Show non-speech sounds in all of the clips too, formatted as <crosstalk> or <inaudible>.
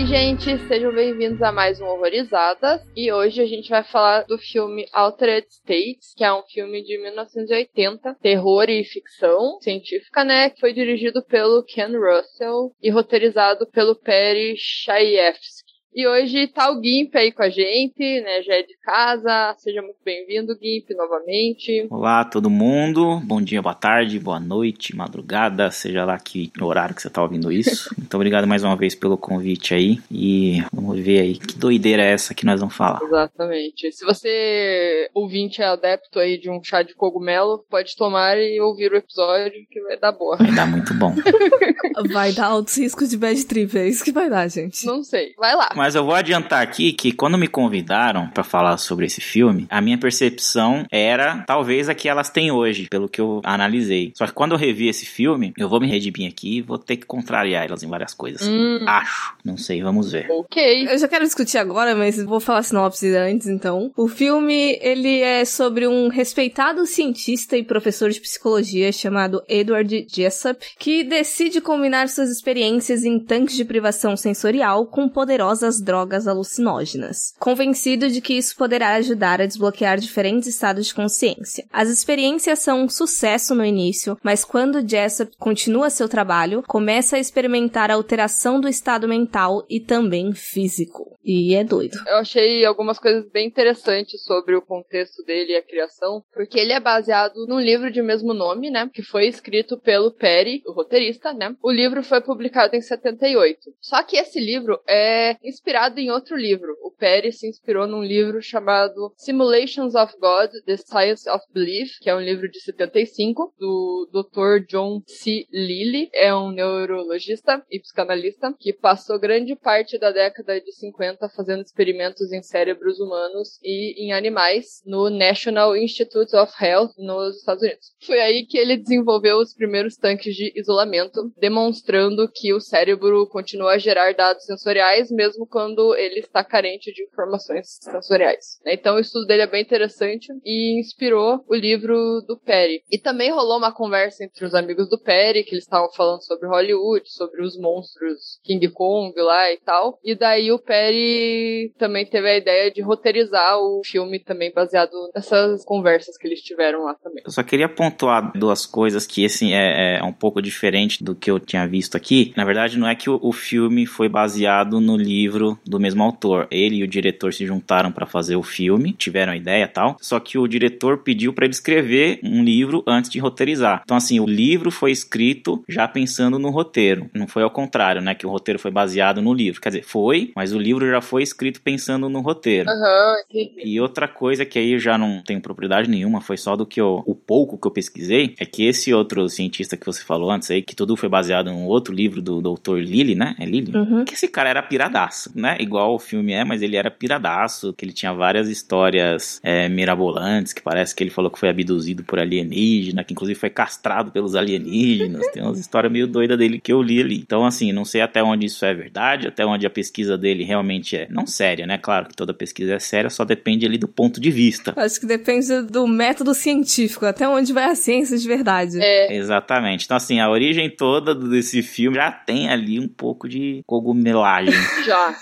Oi, gente, sejam bem-vindos a mais um Horrorizadas. E hoje a gente vai falar do filme Altered States, que é um filme de 1980, terror e ficção científica, né? Que foi dirigido pelo Ken Russell e roteirizado pelo Perry Chayefsky. E hoje tá o Gimp aí com a gente, né? Já é de casa. Seja muito bem-vindo, Gimp, novamente. Olá, todo mundo. Bom dia, boa tarde, boa noite, madrugada, seja lá que horário que você tá ouvindo isso. <laughs> Muito obrigado mais uma vez pelo convite aí. E vamos ver aí que doideira é essa que nós vamos falar. Exatamente. Se você, ouvinte, é adepto aí de um chá de cogumelo, pode tomar e ouvir o episódio que vai dar boa. Vai dar muito bom. <laughs> Vai dar altos riscos de bad trip, é isso que vai dar, gente. Não sei. Vai lá. Mas eu vou adiantar aqui que quando me convidaram pra falar sobre esse filme, a minha percepção era talvez a que elas têm hoje, pelo que eu analisei. Só que quando eu revi esse filme, eu vou me redimir aqui e vou ter que contrariar elas em várias coisas. Hum. Acho. Não sei, vamos ver. Ok. Eu já quero discutir agora, mas vou falar a sinopse antes, então. O filme, ele é sobre um respeitado cientista e professor de psicologia chamado Edward Jessup, que decide combinar suas experiências em tanques de privação sensorial com poderosas drogas alucinógenas, convencido de que isso poderá ajudar a desbloquear diferentes estados de consciência. As experiências são um sucesso no início, mas quando Jessup continua seu trabalho, começa a experimentar a alteração do estado mental e também físico. E é doido. Eu achei algumas coisas bem interessantes sobre o contexto dele e a criação, porque ele é baseado num livro de mesmo nome, né? Que foi escrito pelo Perry, o roteirista, né? O livro foi publicado em 78. Só que esse livro é inspirado em outro livro. O Perry se inspirou num livro chamado Simulations of God: The Science of Belief, que é um livro de 75 do Dr. John C. Lilly, é um neurologista e psicanalista que passou grande parte da década de 50 fazendo experimentos em cérebros humanos e em animais no National Institute of Health nos Estados Unidos. Foi aí que ele desenvolveu os primeiros tanques de isolamento, demonstrando que o cérebro continua a gerar dados sensoriais mesmo quando ele está carente de informações sensoriais. né? Então o estudo dele é bem interessante e inspirou o livro do Perry. E também rolou uma conversa entre os amigos do Perry, que eles estavam falando sobre Hollywood, sobre os monstros King Kong lá e tal. E daí o Perry também teve a ideia de roteirizar o filme também baseado nessas conversas que eles tiveram lá também. Eu só queria pontuar duas coisas que, assim, é, é um pouco diferente do que eu tinha visto aqui. Na verdade, não é que o, o filme foi baseado no livro do mesmo autor. Ele e o diretor se juntaram para fazer o filme, tiveram a ideia e tal. Só que o diretor pediu para ele escrever um livro antes de roteirizar. Então, assim, o livro foi escrito já pensando no roteiro. Não foi ao contrário, né? Que o roteiro foi baseado no livro. Quer dizer, foi, mas o livro já foi escrito pensando no roteiro. Entendi. E outra coisa que aí eu já não tenho propriedade nenhuma, foi só do que eu, o pouco que eu pesquisei, é que esse outro cientista que você falou antes aí, que tudo foi baseado em um outro livro do Dr. Lilly, né? É Lilly? Uhum. Que esse cara era piradaço, né? Igual o filme é, mas ele era piradaço, que ele tinha várias histórias é, mirabolantes, que parece que ele falou que foi abduzido por alienígena, que inclusive foi castrado pelos alienígenas. Tem umas histórias meio doidas dele que eu li ali. Então, assim, não sei até onde isso é verdade, até onde a pesquisa dele realmente é não séria, né? Claro que toda pesquisa é séria, só depende ali do ponto de vista. Acho que depende do método científico, até onde vai a ciência de verdade. É, Exatamente. Então, assim, a origem toda desse filme já tem ali um pouco de cogumelagem. já.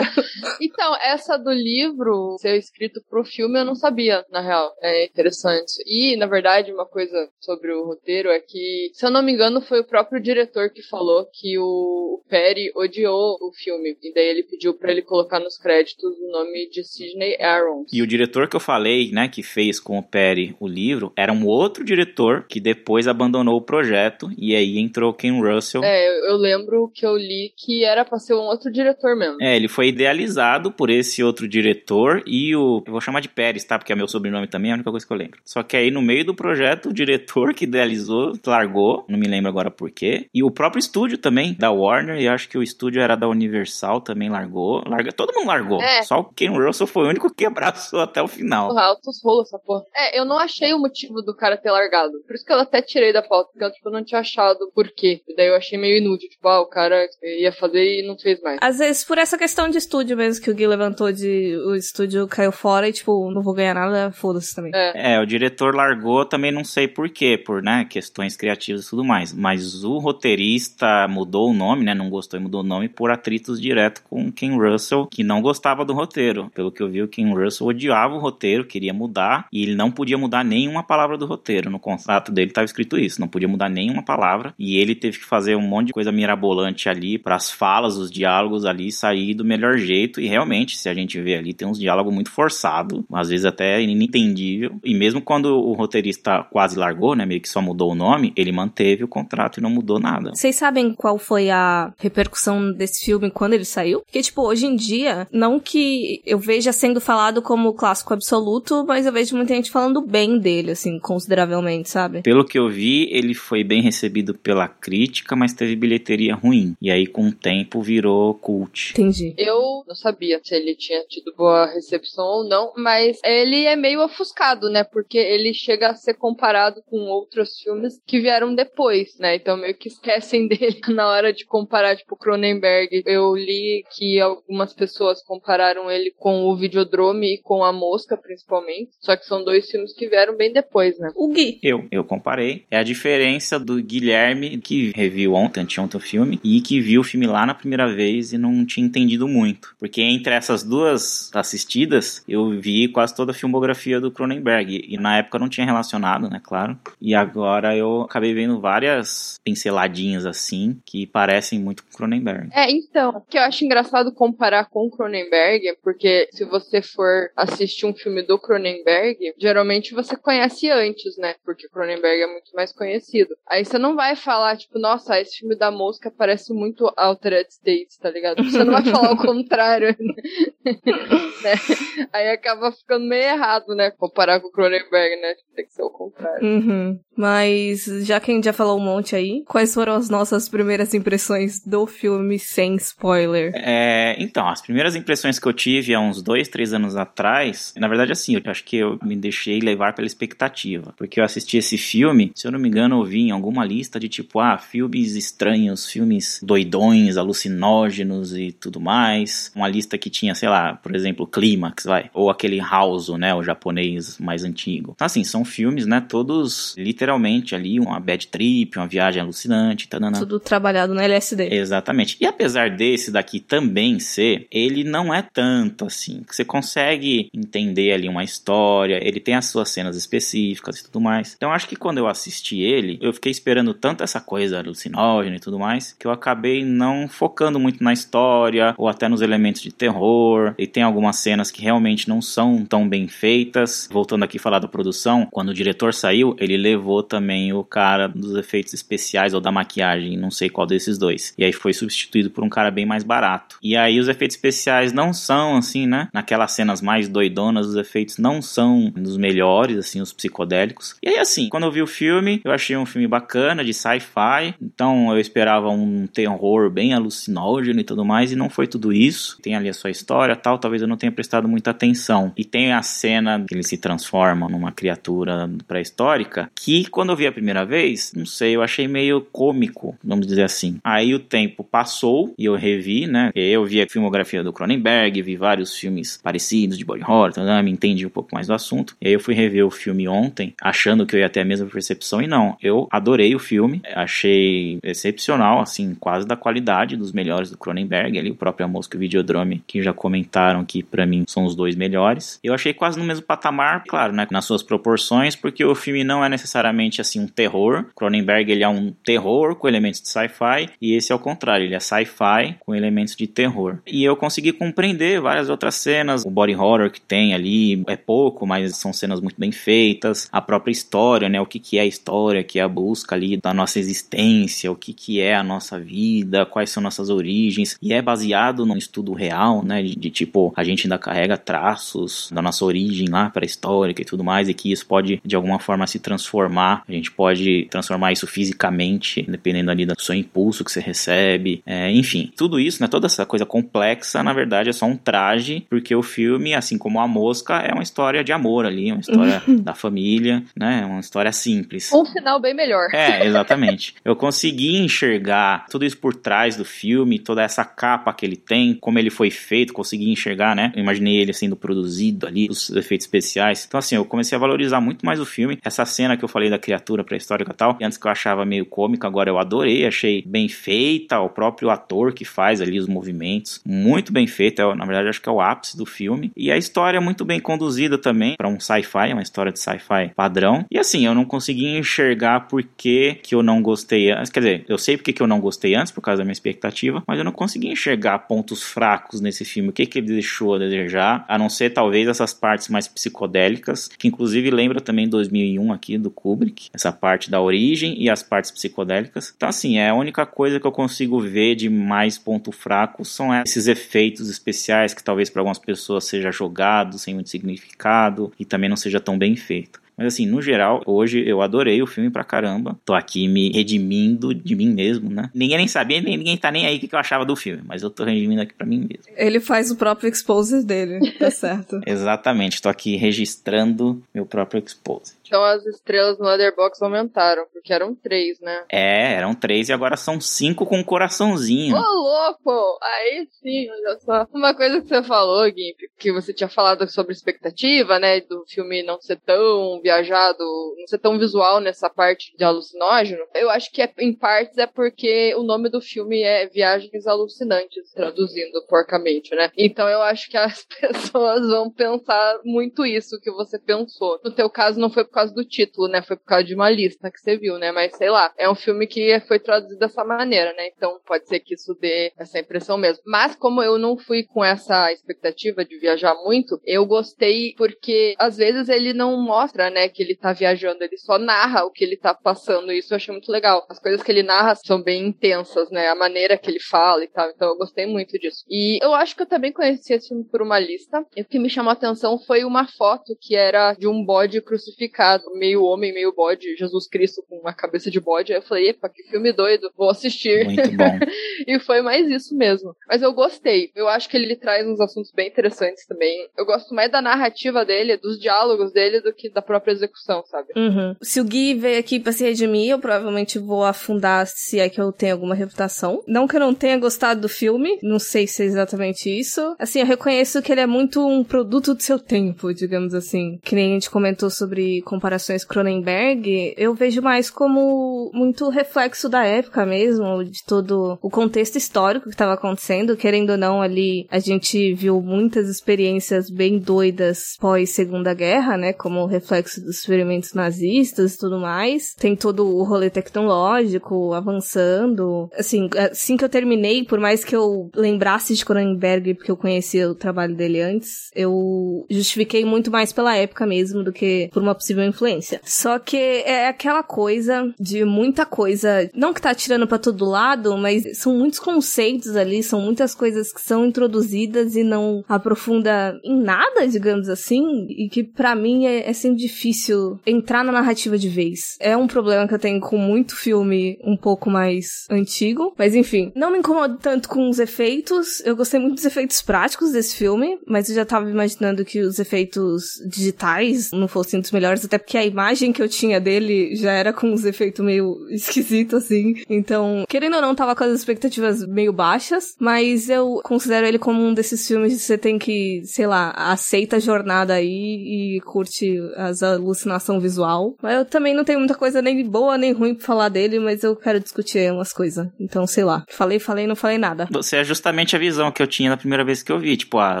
Então, essa do livro ser escrito pro filme eu não sabia, na real. É interessante. E, na verdade, uma coisa sobre o roteiro é que, se eu não me engano, foi o próprio diretor que falou que o Perry odiou o filme. E daí ele pediu pra ele colocar nos créditos o nome de Sidney Aarons. E o diretor que eu falei, né, que fez com o Perry o livro, era um outro diretor que depois abandonou o projeto e aí entrou Ken Russell. É, eu, eu lembro que eu li que era pra ser um outro diretor mesmo. É, ele foi idealizado por esse outro diretor e o. Eu vou chamar de Pérez, tá? Porque é meu sobrenome também, é a única coisa que eu lembro. Só que aí no meio do projeto, o diretor que idealizou largou, não me lembro agora por quê. E o próprio estúdio também, da Warner, e acho que o estúdio era da Universal também largou. Larga, todo mundo largou. É. Só o Ken Russell foi o único que <laughs> abraçou até o final. Porra, altos rolos essa porra. É, eu não achei o motivo do cara ter largado. Por isso que eu até tirei da pauta, porque eu tipo, não tinha achado por quê. E daí eu achei meio inútil. Tipo, ah, o cara ia fazer e não fez mais. Às vezes, por essa questão de estúdio mesmo que o Gui levantou de o estúdio caiu fora e, tipo, não vou ganhar nada, foda-se também. É. É, o diretor largou, também não sei por quê, por né, questões criativas e tudo mais. Mas o roteirista mudou o nome, né? Não gostou e mudou o nome por atritos direto com o Ken Russell, que não gostava do roteiro. Pelo que eu vi, o Ken Russell odiava o roteiro, queria mudar, e ele não podia mudar nenhuma palavra do roteiro. No contrato dele estava escrito isso, não podia mudar nenhuma palavra. E ele teve que fazer um monte de coisa mirabolante ali para as falas, os diálogos ali sair do melhor jeito. E realmente, se a gente vê ali, tem uns diálogos muito forçados, às vezes até inentendível. E mesmo quando o roteirista quase largou, né, meio que só mudou o nome, ele manteve o contrato e não mudou nada. Vocês sabem qual foi a repercussão desse filme quando ele saiu? Porque, tipo, hoje em dia, não que eu veja sendo falado como clássico absoluto, mas eu vejo muita gente falando bem dele, assim, consideravelmente, sabe? Pelo que eu vi, ele foi bem recebido pela crítica, mas teve bilheteria ruim. E aí, com o tempo, virou cult. Entendi. Eu não sabia se ele tinha tido boa recepção ou não, mas ele é meio ofuscado, né? Porque ele chega a ser comparado com outros filmes que vieram depois, né? Então meio que esquecem <laughs> dele na hora de comparar, tipo, Cronenberg. Eu li que algumas pessoas compararam ele com o Videodrome e com A Mosca, principalmente. Só que são dois filmes que vieram bem depois, né? O Gui. Eu, eu comparei. É a diferença do Guilherme, que reviu ontem, anteontem o filme, e que viu o filme lá na primeira vez e não tinha entendido muito. Porque entre essas duas assistidas, eu vi quase toda a filmografia do Cronenberg. E na época não tinha relacionado, né, claro. E agora eu acabei vendo várias pinceladinhas assim, que parecem muito com Cronenberg. É, então, o que eu acho engraçado comparar com Cronenberg, é porque se você for assistir um filme do Cronenberg, geralmente você conhece antes, né? Porque Cronenberg é muito mais conhecido. Aí você não vai falar, tipo, nossa, esse filme da mosca parece muito Altered States, tá ligado? Você não vai falar o contrário, né? <laughs> Aí acaba ficando meio errado, né? Comparar com o Cronenberg, né? Tem que ser o contrário. Uhum. Mas já que a gente já falou um monte aí, quais foram as nossas primeiras impressões do filme sem spoiler? É, então, as primeiras impressões que eu tive há uns dois, três anos atrás, na verdade, assim, eu acho que eu me deixei levar pela expectativa. Porque eu assisti esse filme, se eu não me engano, eu vi em alguma lista de tipo, ah, filmes estranhos, filmes doidões, alucinógenos e tudo mais. Uma lista que tinha, sei lá, por exemplo, Clímax, vai. Ou aquele House, né, o japonês mais antigo. Então, assim, são filmes, né, todos literalmente ali, uma bad trip, uma viagem alucinante, tanana. Tudo trabalhado no LSD. Exatamente. E apesar desse daqui também ser, ele não é tanto assim. Você consegue entender ali uma história, ele tem as suas cenas específicas e tudo mais. Então acho que quando eu assisti ele, eu fiquei esperando tanto essa coisa alucinógena e tudo mais, que eu acabei não focando muito na história ou até nos elementos de terror. E tem algumas cenas que realmente não são tão bem feitas. Voltando aqui a falar da produção, quando o diretor saiu, ele levou também o cara dos efeitos especiais ou da maquiagem, não sei qual desses dois. E aí foi substituído por um cara bem mais barato. E aí os efeitos especiais não são assim, né? Naquelas cenas mais doidonas, os efeitos não são dos melhores, assim, os psicodélicos. E aí assim, quando eu vi o filme, eu achei um filme bacana de sci-fi. Então eu esperava um terror bem alucinógeno e tudo mais, e não foi tudo isso. Tem ali a sua história, tal, talvez eu não tenha prestado muita atenção. E tem a cena que ele se transforma numa criatura pré-histórica, que quando eu vi a primeira vez, não sei, eu achei meio cômico, vamos dizer assim. Aí o tempo passou e eu revi, né? Eu vi a filmografia do Cronenberg, vi vários filmes parecidos de body horror, tá, me entendi um pouco mais do assunto. E aí eu fui rever o filme ontem, achando que eu ia ter a mesma percepção e não. Eu adorei o filme, achei excepcional, assim, quase da qualidade dos melhores do Cronenberg, ali e o Videodrome, que já comentaram que para mim são os dois melhores. Eu achei quase no mesmo patamar, claro, né, nas suas proporções, porque o filme não é necessariamente necessariamente assim um terror. Cronenberg ele é um terror com elementos de sci-fi e esse é o contrário, ele é sci-fi com elementos de terror. E eu consegui compreender várias outras cenas, o body horror que tem ali é pouco, mas são cenas muito bem feitas, a própria história, né, o que que é a história, que é a busca ali da nossa existência, o que que é a nossa vida, quais são nossas origens, e é baseado num estudo real, né, de, de tipo, a gente ainda carrega traços da nossa origem lá para a histórica e tudo mais, e que isso pode de alguma forma se transformar, a gente pode transformar isso fisicamente, dependendo ali do seu impulso que você recebe, é, enfim, tudo isso, né, toda essa coisa complexa, na verdade é só um traje, porque o filme, assim como a mosca, é uma história de amor ali, uma história <laughs> da família, né, uma história simples. Um final bem melhor. É, exatamente. Eu consegui enxergar tudo isso por trás do filme, toda essa capa que ele tem, como ele foi feito, consegui enxergar, né? Eu imaginei ele sendo produzido ali, os efeitos especiais. Então, assim, eu comecei a valorizar muito mais o filme. Essa cena que eu falei da criatura pré-histórica e tal, antes que eu achava meio cômica, agora eu adorei, achei bem feita, o próprio ator que faz ali os movimentos, muito bem feito, é, na verdade acho que é o ápice do filme. E a história é muito bem conduzida também para um sci-fi, é uma história de sci-fi padrão. E assim, eu não consegui enxergar por que, que eu não gostei antes, quer dizer, eu sei porque que eu não gostei antes, por causa da minha expectativa, mas eu não consegui enxergar pontos fracos nesse filme, o que, que ele deixou a desejar, a não ser talvez essas partes mais psicodélicas, que inclusive lembra também 2001 aqui do Kubrick, essa parte da origem e as partes psicodélicas. Então assim, é a única coisa que eu consigo ver de mais ponto fraco são esses efeitos especiais que talvez para algumas pessoas seja jogado sem muito significado e também não seja tão bem feito. Mas assim, no geral, hoje eu adorei o filme pra caramba. Tô aqui me redimindo de mim mesmo, né? Ninguém nem sabia, nem, ninguém tá nem aí o que eu achava do filme, mas eu tô redimindo aqui pra mim mesmo. Ele faz o próprio exposer dele, tá certo. <laughs> Exatamente, tô aqui registrando meu próprio exposer. Então as estrelas no Letterboxd aumentaram, porque eram três, né? É, eram três e agora são cinco com um coraçãozinho. Ô, louco! Aí sim, olha só. Uma coisa que você falou, Gimp, que você tinha falado sobre expectativa, né? Do filme não ser tão viajado, não ser tão visual nessa parte de alucinógeno. Eu acho que é, em partes é porque o nome do filme é Viagens Alucinantes, traduzindo porcamente, né? Então eu acho que as <laughs> pessoas vão pensar muito isso que você pensou. No teu caso, não foi por causa do título, né? Foi por causa de uma lista que você viu, né? Mas sei lá, é um filme que foi traduzido dessa maneira, né? Então pode ser que isso dê essa impressão mesmo. Mas como eu não fui com essa expectativa de viajar muito, eu gostei porque às vezes ele não mostra, né, que ele tá viajando, ele só narra o que ele tá passando. E isso eu achei muito legal. As coisas que ele narra são bem intensas, né? A maneira que ele fala e tal. Então eu gostei muito disso. E eu acho que eu também conheci esse filme por uma lista. E o que me chamou a atenção foi uma foto que era de um bode crucificado meio homem, meio bode, Jesus Cristo com uma cabeça de bode. Aí eu falei, epa, que filme doido, vou assistir. Muito bom. <laughs> e foi mais isso mesmo. Mas eu gostei. Eu acho que ele traz uns assuntos bem interessantes também. Eu gosto mais da narrativa dele, dos diálogos dele, do que da própria execução, sabe? Uhum. Se o Gui veio aqui pra se redimir, eu provavelmente vou afundar se é que eu tenho alguma reputação. Não que eu não tenha gostado do filme, não sei se é exatamente isso. Assim, eu reconheço que ele é muito um produto do seu tempo, digamos assim. Que nem a gente comentou sobre comparações Cronenberg, eu vejo mais como muito reflexo da época mesmo, de todo o contexto histórico que estava acontecendo. Querendo ou não, ali a gente viu muitas experiências bem doidas pós Segunda Guerra, né? Como reflexo dos experimentos nazistas e tudo mais. Tem todo o rolê tecnológico avançando. Assim, assim que eu terminei, por mais que eu lembrasse de Cronenberg, porque eu conhecia o trabalho dele antes, eu justifiquei muito mais pela época mesmo do que por uma possível influência. Só que é aquela coisa de muita coisa, não que tá tirando para todo lado, mas são muitos conceitos ali, são muitas coisas que são introduzidas e não aprofunda em nada, digamos assim, e que para mim é, é sempre difícil entrar na narrativa de vez. É um problema que eu tenho com muito filme um pouco mais antigo, mas enfim, não me incomodo tanto com os efeitos. Eu gostei muito dos efeitos práticos desse filme, mas eu já tava imaginando que os efeitos digitais não fossem dos melhores, até porque a imagem que eu tinha dele já era com uns efeitos meio <laughs> esquisitos, assim. Então, querendo ou não, tava com as expectativas meio baixas, mas eu considero ele como um desses filmes que você tem que, sei lá, aceita a jornada aí e curte as alucinação visual. Mas eu também não tenho muita coisa nem boa nem ruim pra falar dele, mas eu quero discutir umas coisas. Então, sei lá. Falei, falei, não falei nada. Você é justamente a visão que eu tinha na primeira vez que eu vi. Tipo, ah,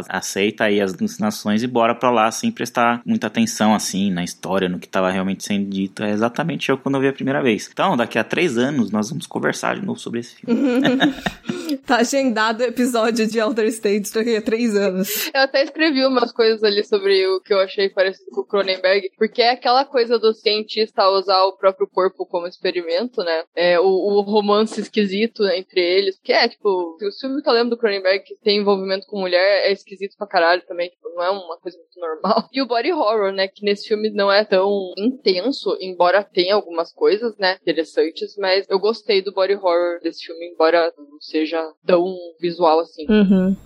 aceita aí as alucinações e bora pra lá sem prestar muita atenção, assim, na história história, no que estava realmente sendo dito, é exatamente eu quando eu vi a primeira vez. Então, daqui a três anos, nós vamos conversar de novo sobre esse filme. <laughs> tá agendado o episódio de Outer States daqui a três anos. Eu até escrevi umas coisas ali sobre o que eu achei parecido com o Cronenberg, porque é aquela coisa do cientista usar o próprio corpo como experimento, né? É, o, o romance esquisito entre eles, que é, tipo, o filme que eu lembro do Cronenberg que tem envolvimento com mulher é esquisito pra caralho também, tipo, não é uma coisa muito normal. <laughs> E o body horror, né, que nesse filme não é tão intenso, embora tenha algumas coisas, né, interessantes, mas eu gostei do body horror desse filme, embora não seja tão visual assim. Uhum.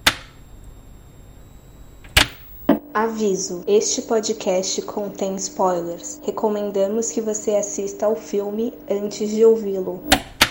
Aviso: este podcast contém spoilers. Recomendamos que você assista ao filme antes de ouvi-lo.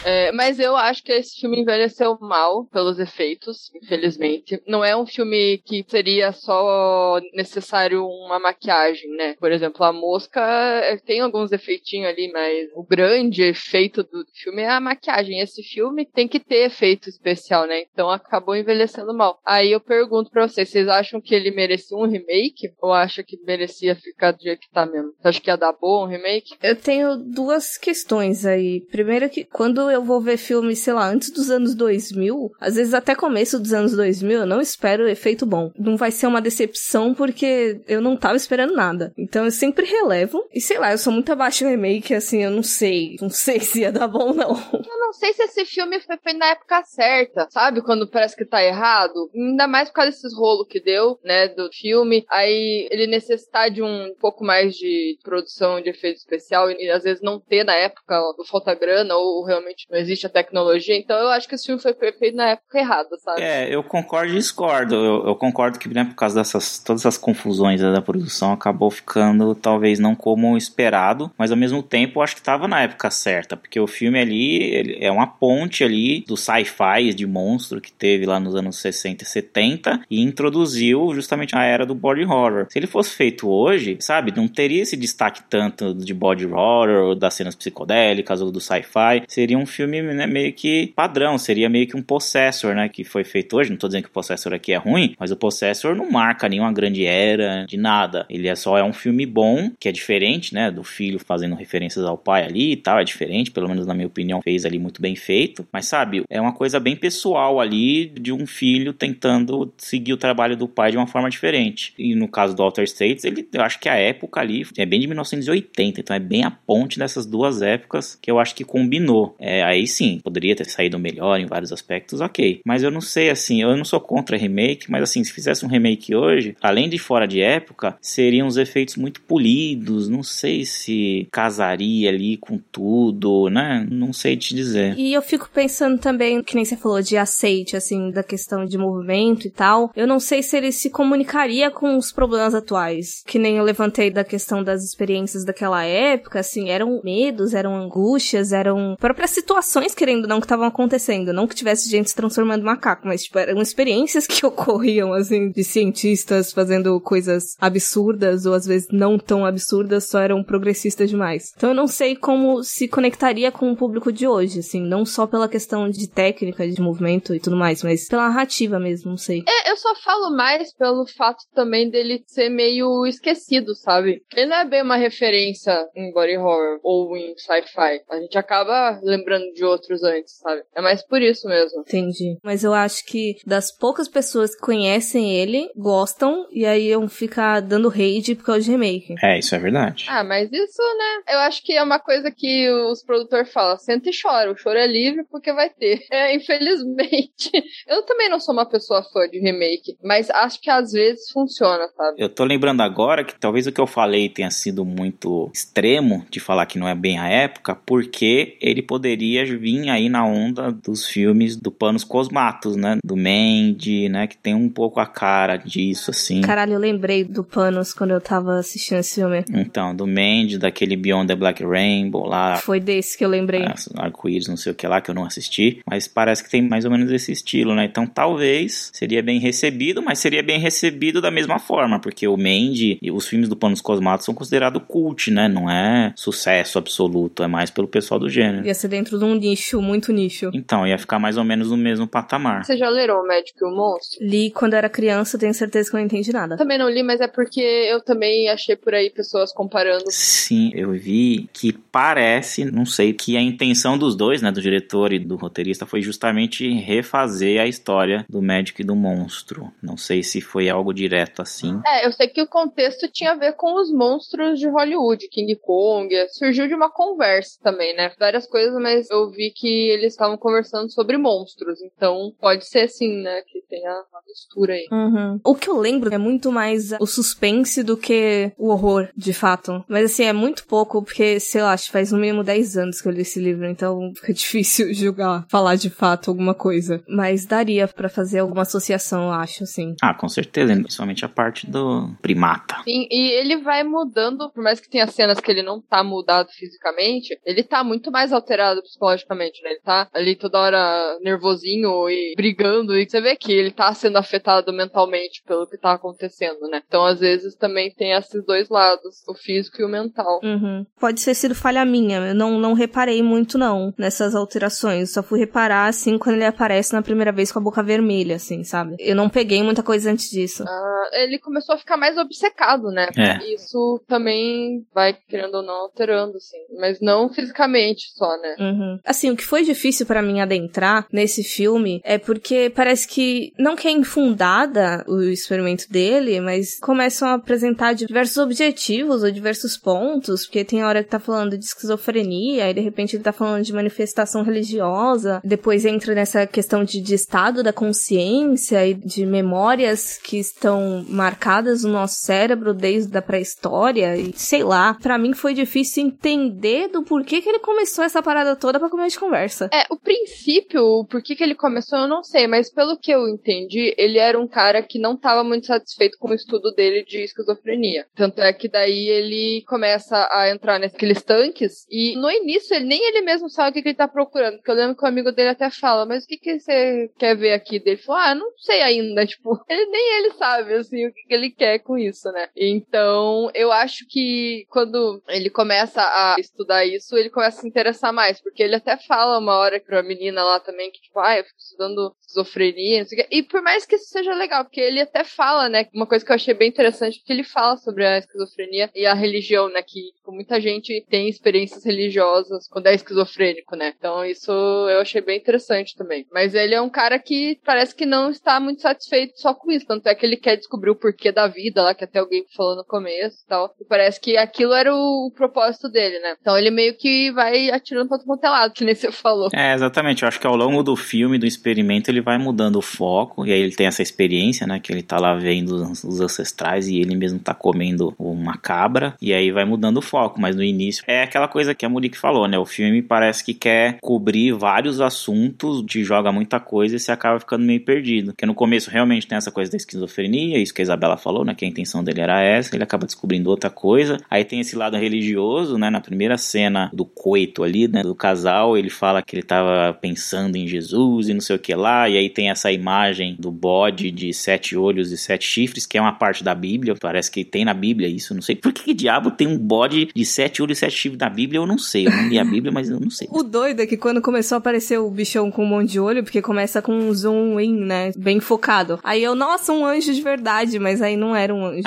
É, mas eu acho que esse filme envelheceu mal pelos efeitos, infelizmente. Não é um filme que seria só necessário uma maquiagem, né? Por exemplo, a mosca é, tem alguns efeitinhos ali, mas o grande efeito do filme é a maquiagem. Esse filme tem que ter efeito especial, né? Então acabou envelhecendo mal. Aí eu pergunto pra vocês, vocês acham que ele merecia um remake? Ou acham que merecia ficar do jeito que tá mesmo? Você acha que ia dar bom um remake? Eu tenho duas questões aí. Primeiro que quando eu vou ver filmes, sei lá, antes dos anos 2000, às vezes até começo dos anos 2000, eu não espero efeito bom. Não vai ser uma decepção porque eu não tava esperando nada. Então eu sempre relevo. E sei lá, eu sou muito abaixo do remake, assim, eu não sei. Não sei se ia dar bom, não. Eu não sei se esse filme foi feito na época certa, sabe? Quando parece que tá errado. Ainda mais por causa desses rolos que deu, né, do filme. Aí ele necessitar de um pouco mais de produção de efeito especial e, às vezes não ter na época o fotograna ou realmente não existe a tecnologia, então eu acho que esse filme foi feito na época errada, sabe? É, eu concordo e discordo. Eu, eu concordo que, né, por causa dessas todas essas confusões da produção, acabou ficando talvez não como esperado, mas ao mesmo tempo eu acho que estava na época certa, porque o filme ali é uma ponte ali do sci-fi de monstro que teve lá nos anos 60 e 70 e introduziu justamente a era do body horror. Se ele fosse feito hoje, sabe, não teria esse destaque tanto de body horror, ou das cenas psicodélicas ou do sci-fi. Seria um filme né, meio que padrão, seria meio que um Possessor, né, que foi feito hoje. Não tô dizendo que o Possessor aqui é ruim, mas o Possessor não marca nenhuma grande era de nada. Ele é só é um filme bom, que é diferente, né, do filho fazendo referências ao pai ali e tal, é diferente, pelo menos na minha opinião, fez ali muito bem feito. Mas sabe, é uma coisa bem pessoal ali de um filho tentando seguir o trabalho do pai de uma forma diferente. E no caso do Alter States, ele, eu acho que a época ali é bem de 1980, então é bem a ponte dessas duas épocas que eu acho que combinou. É, aí sim, poderia ter saído melhor em vários aspectos, ok. Mas eu não sei, assim, eu não sou contra remake, mas assim, se fizesse um remake hoje, além de fora de época, seriam os efeitos muito polidos, não sei se casaria ali com tudo, né? Não sei te dizer. E eu fico pensando também, que nem você falou de aceite, assim, da questão de movimento e tal. Eu não sei se ele se comunicaria com os problemas atuais. Que nem eu levantei da questão das experiências daquela época, assim, eram medos, eram angústias, eram próprias situações, querendo não, que estavam acontecendo. Não que tivesse gente se transformando em macaco, mas, tipo, eram experiências que <laughs> ocorriam, assim, de cientistas fazendo coisas absurdas, ou às vezes não tão absurdas, só eram progressistas demais. Então eu não sei como se conectaria com o público de hoje, assim, não só pela questão de técnica, de movimento e tudo mais, mas pela narrativa mesmo, não sei. É, eu só falo mais pelo fato também dele ser meio esquecido, sabe? Ele não é bem uma referência em body horror ou em sci-fi. A gente acaba lembrando de outros antes, sabe? É mais por isso mesmo. Entendi. Mas eu acho que das poucas pessoas que conhecem ele, gostam, e aí iam ficar dando hate por causa de remake. É, isso é verdade. Ah, mas isso, né? Eu acho que é uma coisa que os produtores falam, senta e chora, o choro é livre porque vai ter. <laughs> É, infelizmente. <laughs> Eu também não sou uma pessoa fã de remake, mas acho que às vezes funciona, sabe? Eu tô lembrando agora que talvez o que eu falei tenha sido muito extremo de falar que não é bem a época, porque ele poderia vir aí na onda dos filmes do Panos Cosmatos, né? Do Mandy, né? Que tem um pouco a cara disso, assim. Caralho, eu lembrei do Panos quando eu tava assistindo esse filme. Então, do Mandy, daquele Beyond the Black Rainbow lá. Foi desse que eu lembrei. É, Arco-íris, não sei o que lá, que eu não assisti. Mas parece que tem mais ou menos esse estilo, né? Então talvez seria bem recebido, mas seria bem recebido da mesma forma, porque o Mandy e os filmes do Panos Cosmatos são considerados cult, né? Não é sucesso absoluto, é mais pelo pessoal do gênero. Ia ser dentro outro num nicho, muito nicho. Então, ia ficar mais ou menos no mesmo patamar. Você já lerou O Médico e o Monstro? Li quando era criança, tenho certeza que eu não entendi nada. Também não li, mas é porque eu também achei por aí pessoas comparando. Sim, eu vi que parece, não sei, que a intenção dos dois, né, do diretor e do roteirista, foi justamente refazer a história do médico e do monstro. Não sei se foi algo direto assim. É, eu sei que o contexto tinha a ver com os monstros de Hollywood, King Kong. Surgiu de uma conversa também, né? Várias coisas, mas eu vi que eles estavam conversando sobre monstros. Então pode ser sim, né? Que tenha uma mistura aí. Uhum. O que eu lembro é muito mais o suspense do que o horror, de fato. Mas assim, é muito pouco, porque, sei lá, acho que faz no mínimo 10 anos que eu li esse livro, então <laughs> fica difícil <laughs> julgar, falar de fato alguma coisa. Mas daria para fazer alguma associação, eu acho, assim. Ah, com certeza, principalmente a parte do primata. Sim, e ele vai mudando, por mais que tenha cenas que ele não tá mudado fisicamente, ele tá muito mais alterado psicologicamente, né? Ele tá ali toda hora nervosinho e brigando, e você vê que ele tá sendo afetado mentalmente pelo que tá acontecendo, né? Então, às vezes, também tem esses dois lados, o físico e o mental. Uhum. Pode ter sido falha minha, eu não, não reparei muito, não, nessas alterações. Só fui reparar, assim, quando ele aparece na primeira vez com a boca vermelha, assim, sabe? Eu não peguei muita coisa antes disso. Ah, ele começou a ficar mais obcecado, né? É. Isso também vai, querendo ou não, alterando, assim. Mas não fisicamente só, né? Uhum. Assim, o que foi difícil para mim adentrar nesse filme é porque parece que não que é infundada o experimento dele, mas começam a apresentar diversos objetivos ou diversos pontos, porque tem hora que tá falando de esquizofrenia, e de repente ele tá falando de manifestação religiosa, depois entra nessa questão de, de estado da consciência e de memórias que estão marcadas no nosso cérebro desde a pré-história, e sei lá, para mim foi difícil entender do porquê que ele começou essa parada toda pra começo de conversa. É, o princípio, o porquê que ele começou, eu não sei, mas pelo que eu entendi, ele era um cara que não estava muito satisfeito com o estudo dele de esquizofrenia. Tanto é que daí ele começa a entrar naqueles tanques e no início ele nem ele mesmo sabe o que, que ele tá procurando. Porque eu lembro que o amigo dele até fala, mas o que, que você quer ver aqui? Ele falou, ah, não sei ainda. <laughs> Tipo, ele nem ele sabe, assim, o que, que ele quer com isso, né? Então, eu acho que quando ele começa a estudar isso, ele começa a se interessar mais. Porque ele até fala uma hora pra menina lá também que, tipo, ah, eu fico estudando esquizofrenia, não sei o quê. E por mais que isso seja legal, porque ele até fala, né? Uma coisa que eu achei bem interessante, porque ele fala sobre a esquizofrenia e a religião, né? Que tipo, muita gente tem experiências religiosas quando é esquizofrênico, né? Então isso eu achei bem interessante também. Mas ele é um cara que parece que não está muito satisfeito só com isso. Tanto é que ele quer descobrir o porquê da vida lá, que até alguém falou no começo e tal. E parece que aquilo era o, propósito dele, né? Então ele meio que vai atirando pra outro lado, que nem você falou. É, exatamente. Eu acho que ao longo do filme, do experimento, ele vai mudando o foco. E aí ele tem essa experiência, né? Que ele tá lá vendo os ancestrais e ele mesmo tá comendo uma cabra. E aí vai mudando o foco. Mas no início é aquela coisa que a Murique falou, né? O filme parece que quer cobrir vários assuntos, te joga muita coisa e você acaba ficando meio perdido. Porque no começo realmente tem essa coisa da esquizofrenia, isso que a Isabela falou, né? Que a intenção dele era essa. Ele acaba descobrindo outra coisa. Aí tem esse lado religioso, né? Na primeira cena do coito ali, né? Do casal, ele fala que ele tava pensando em Jesus e não sei o que lá. E aí tem essa imagem do bode de sete olhos e sete chifres, que é uma parte da Bíblia. Parece que tem na Bíblia isso. Não sei <laughs> por que, que diabo tem um bode de sete olhos e sete chifres na Bíblia. Eu não sei. Eu não li a Bíblia, mas eu não sei. O doido é que quando começou a aparecer o bichão com um monte de olho, porque começa com um zoom in, né? Bem focado. Aí eu, nossa, um anjo de verdade, mas aí não era um anjo.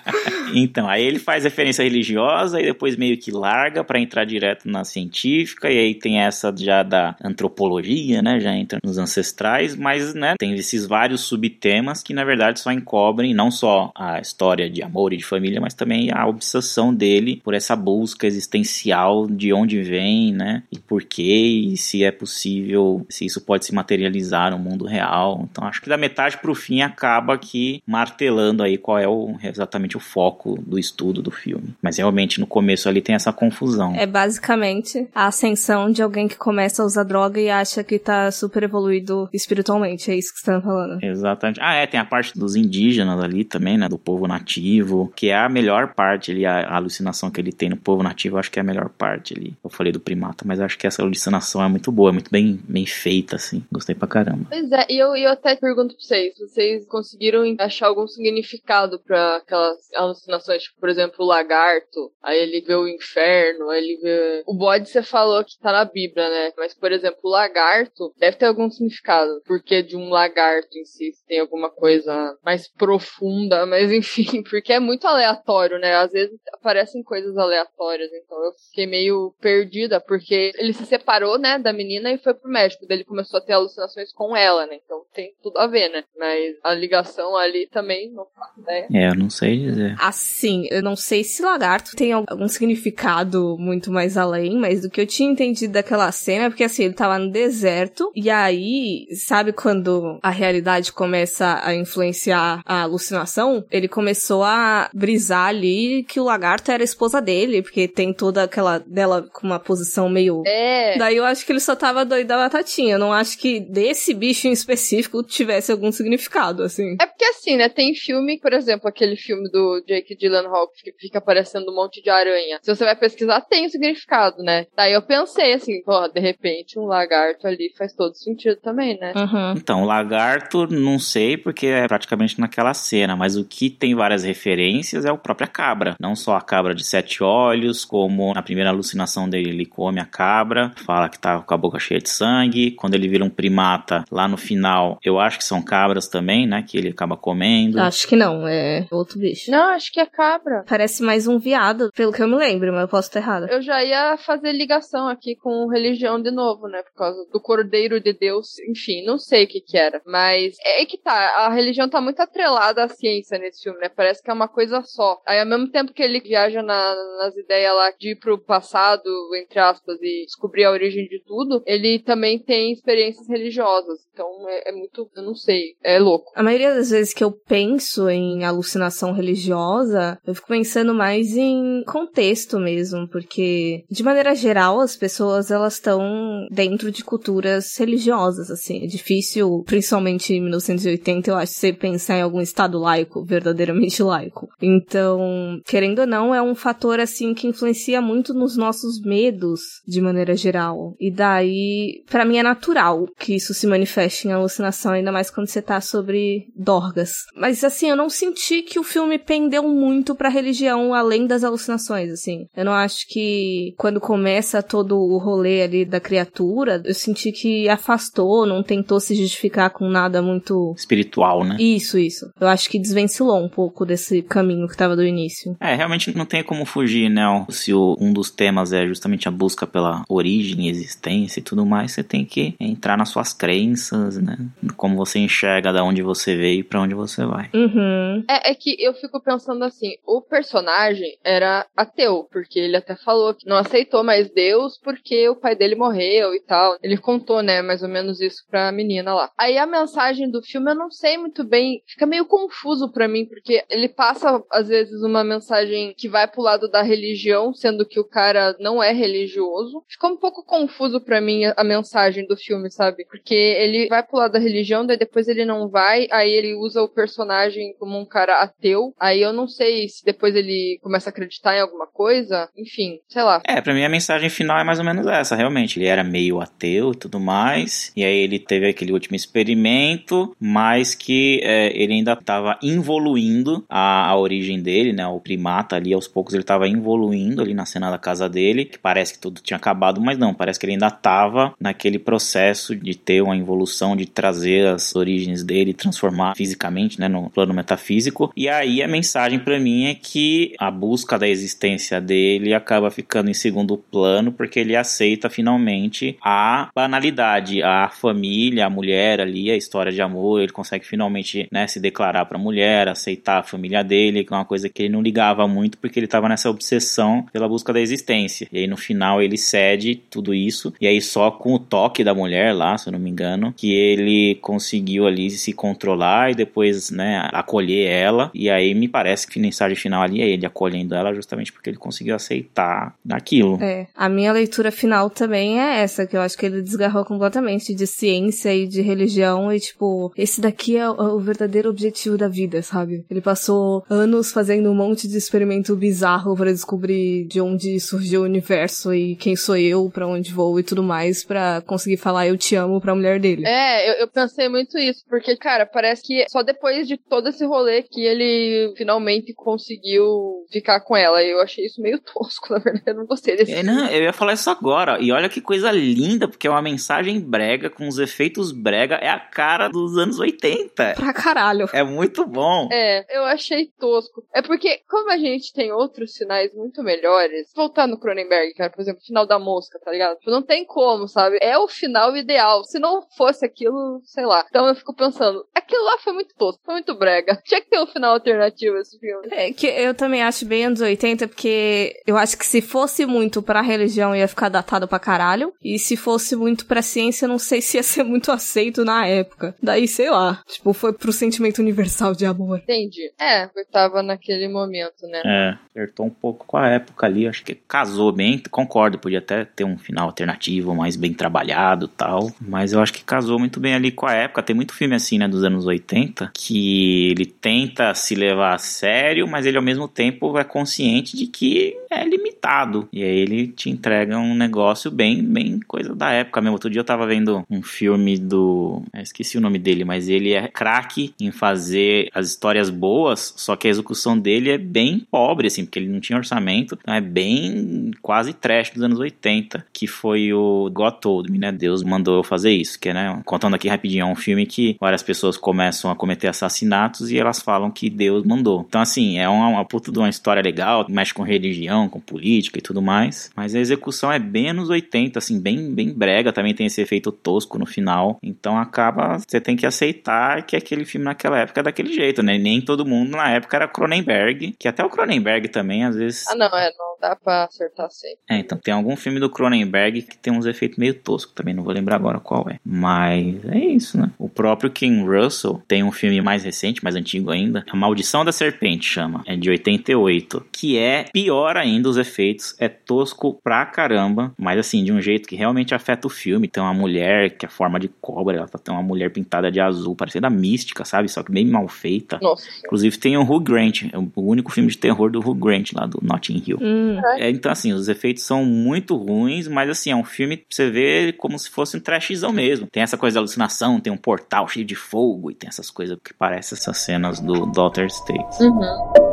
<laughs> então, aí ele faz referência religiosa e depois meio que larga para entrar direto na científica. E aí tem essa já da antropologia, né? Já entra nos ancestrais, mas, né? Tem esses vários subtemas que na verdade só encobrem não só a história de amor e de família, mas também a obsessão dele por essa busca existencial de onde vem, né? E por quê, e se é possível, se isso pode se materializar no mundo real. Então acho que da metade pro fim acaba aqui martelando aí qual é o, exatamente o foco do estudo do filme. Mas realmente no começo ali tem essa confusão. É basicamente a ascensão de alguém que começa a usar droga e acha que tá super evoluído espiritualmente. É isso que você tá falando. Exatamente. Ah, é, tem a parte dos indígenas ali também, né? Do povo nativo, que é a melhor parte ali, a, a alucinação que ele tem no povo nativo, acho que é a melhor parte ali. Eu falei do primata, mas acho que essa alucinação é muito boa, é muito bem, bem feita, assim. Gostei pra caramba. Pois é, e eu, eu até pergunto pra vocês, vocês conseguiram achar algum significado para aquelas alucinações, tipo, por exemplo, o lagarto, aí ele vê o inferno, aí ele vê... O bode você falou que tá tá na Bíblia, né? Mas, por exemplo, o lagarto deve ter algum significado. Porque de um lagarto em si se tem alguma coisa mais profunda, mas <laughs> enfim, porque é muito aleatório, né? Às vezes aparecem coisas aleatórias, então eu fiquei meio perdida, porque ele se separou, né, da menina e foi pro médico. Daí ele começou a ter alucinações com ela, né? Então tem tudo a ver, né? Mas a ligação ali também não faço ideia. É, eu não sei dizer. Assim, eu não sei se lagarto tem algum significado muito mais além, mas do que eu tinha entendido daquela cena, porque assim, ele tava no deserto, e aí, sabe quando a realidade começa a influenciar a alucinação? Ele começou a brisar ali que o lagarto era a esposa dele, porque tem toda aquela dela com uma posição meio. É. Daí eu acho que ele só tava doido da batatinha. Eu não acho que desse bicho em específico tivesse algum significado, assim. É porque assim, né? Tem filme, por exemplo, aquele filme do Jake Gyllenhaal que fica aparecendo um monte de aranha. Se você vai pesquisar, tem o significado, né? Daí eu pensei assim, pô, de repente um lagarto ali faz todo sentido também, né? Uhum. Então, o lagarto, não sei, porque é praticamente naquela cena, mas o que tem várias referências é o própria cabra. Não só a cabra de sete olhos, como na primeira alucinação dele, ele come a cabra, fala que tá com a boca cheia de sangue. Quando ele vira um primata, lá no final, eu acho que são cabras também, né? Que ele acaba comendo. Acho que não, é outro bicho. Não, acho que é cabra. Parece mais um viado, pelo que eu me lembro, mas eu posso estar errada. Eu já ia fazer ligação aqui com religião de novo, né? Por causa do Cordeiro de Deus. Enfim, não sei o que que era. Mas é que tá, a religião tá muito atrelada à ciência nesse filme, né? Parece que é uma coisa só. Aí, ao mesmo tempo que ele viaja na- nas ideias lá de ir pro passado, entre aspas, e descobrir a origem de tudo, ele também tem experiências religiosas. Então é, é muito, eu não sei, é louco. A maioria das vezes que eu penso em alucinação religiosa, eu fico pensando mais em contexto mesmo, porque de maneira geral as pessoas elas estão dentro de culturas religiosas, assim. É difícil, principalmente em 1980, eu acho, você pensar em algum estado laico, verdadeiramente laico. Então, querendo ou não, é um fator assim que influencia muito nos nossos medos de maneira geral. E daí, pra mim é natural que isso se manifeste em alucinação, ainda mais quando você tá sobre dorgas. Mas assim, eu não senti que o filme pendeu muito pra religião além das alucinações, assim. Eu não acho que quando começa todo o rolê ali da criatura, eu senti que afastou, não tentou se justificar com nada muito Espiritual, né? isso, isso. Eu acho que desvencilou um pouco desse caminho que tava do início. É, realmente não tem como fugir, né? Se o- um dos temas é justamente a busca pela origem, existência e tudo mais, você tem que entrar nas suas crenças, né? Como você enxerga da onde você veio e pra onde você vai. Uhum. É, é que eu fico pensando assim, o personagem era ateu, porque ele até falou que não aceitou mais Deus porque o pai dele morreu e tal. Ele contou, né, mais ou menos isso pra menina lá. Aí a mensagem do filme eu não sei muito bem, fica meio confuso pra mim, porque ele passa às vezes uma mensagem que vai pro lado da religião, sendo que o cara não é religioso. Ficou um pouco confuso pra mim a mensagem do filme, sabe? Porque ele vai pro lado da religião, daí depois ele não vai, aí ele usa o personagem como um cara ateu. Aí eu não sei se depois ele começa a acreditar em alguma coisa. Enfim, sei lá. É, pra mim a mensagem final é mais ou menos essa, realmente. Ele era meio ateu e tudo mais, e aí ele teve aquele último experimento, mas que é, ele ainda estava evoluindo a, a origem dele, né? O primata ali, aos poucos ele estava evoluindo ali na cena da casa dele, que parece que tudo tinha acabado, mas não, parece que ele ainda estava naquele processo de ter uma evolução, de trazer as origens dele, transformar fisicamente, né? No plano metafísico. E aí a mensagem pra mim é que a busca da existência dele acaba ficando em segundo plano porque ele aceita finalmente a banalidade, a família, a mulher ali, a história de amor, ele consegue finalmente, né, se declarar pra mulher, aceitar a família dele, que é uma coisa que ele não ligava muito porque ele tava nessa obsessão pela busca da existência. E aí no final ele cede tudo isso e aí só com o toque da mulher lá, se eu não me engano, que ele conseguiu ali se controlar e depois, né, acolher ela. E aí me parece que a mensagem final ali é ele acolhendo ela justamente porque ele conseguiu aceitar aquilo. É, a minha leitura final também é essa, que eu acho que ele desgarrou completamente de ciência e de religião e, tipo, esse daqui é o, o verdadeiro objetivo da vida, sabe? Ele passou anos fazendo um monte de experimento bizarro para descobrir de onde surgiu o universo e quem sou eu, pra onde vou e tudo mais, pra conseguir falar eu te amo pra mulher dele. É, eu, eu pensei muito isso, porque, cara, parece que só depois de todo esse rolê que ele finalmente conseguiu ficar com ela. E eu achei isso meio <laughs> tosco, na verdade. Eu não gostei desse. É, não, eu ia falar isso agora. E olha que coisa linda, porque é uma mensagem brega, com os efeitos brega. É a cara dos anos 80. Pra caralho. É muito bom. É, eu achei tosco. É porque, como a gente tem outros sinais muito melhores, voltar no Cronenberg, cara, por exemplo, o final da mosca, tá ligado? Tipo, não tem como, sabe? É o final ideal. Se não fosse aquilo, sei lá. Então eu fico pensando, aquilo lá foi muito tosco, foi muito brega. <laughs> Tinha que ter um final alternativo esse filme. É que eu também acho bem anos 80, porque eu acho que se fosse muito pra religião ia ficar datado pra caralho. E se fosse muito pra ciência, não sei se ia ser muito aceito na época. Daí, sei lá. Tipo, foi pro sentimento universal de amor. Entendi. É, eu tava naquele momento, né? É, acertou um pouco com a época ali. Acho que casou bem. Concordo, podia até ter um final alternativo, mais bem trabalhado tal. Mas eu acho que casou muito bem ali com a época. Tem muito filme assim, né, dos anos 80, que ele tenta se levar a sério, mas ele ao mesmo tempo é consciente de que é limitado. E aí ele te entrega um negócio bem, bem coisa da época mesmo. Outro dia eu tava vendo um filme do. Eu esqueci o nome dele, mas ele é craque em fazer as histórias boas, só que a execução dele é bem pobre, assim, porque ele não tinha orçamento. Então é bem quase trash dos anos 80, que foi o God Told Me, né? Deus mandou eu fazer isso, que é, né? Contando aqui rapidinho, é um filme que várias pessoas começam a cometer assassinatos e elas falam que Deus mandou. Então, assim, é uma, uma puta de uma história legal, mexe com religião, com política e tudo mais, mas a execução é bem anos 80, assim, bem, bem brega, também tem esse efeito tosco no final, então acaba, você tem que aceitar que aquele filme naquela época é daquele jeito, né? Nem todo mundo na época era Cronenberg, que até o Cronenberg também, às vezes... Ah, não, é, não dá pra acertar sempre. É, então tem algum filme do Cronenberg que tem uns efeitos meio toscos, também não vou lembrar agora qual é. Mas é isso, né? O próprio King Russell tem um filme mais recente, mais antigo ainda, A Maldição da Serpente chama, é de 88, que é pior ainda os efeitos, é tosco pra caramba, mas assim, de um jeito que realmente afeta o filme. Tem uma mulher que é forma de cobra, ela tem uma mulher pintada de azul, parecendo a mística, sabe? Só que bem mal feita. Nossa. Inclusive tem o Hugh Grant, é o único filme de terror do Hugh Grant lá do Notting Hill. Hum. É, então, assim, os efeitos são muito ruins, mas assim, é um filme pra você ver como se fosse um trashzão mesmo. Tem essa coisa da alucinação, tem um portal cheio de fogo e tem essas coisas que parecem essas cenas do Daughter States. Uhum.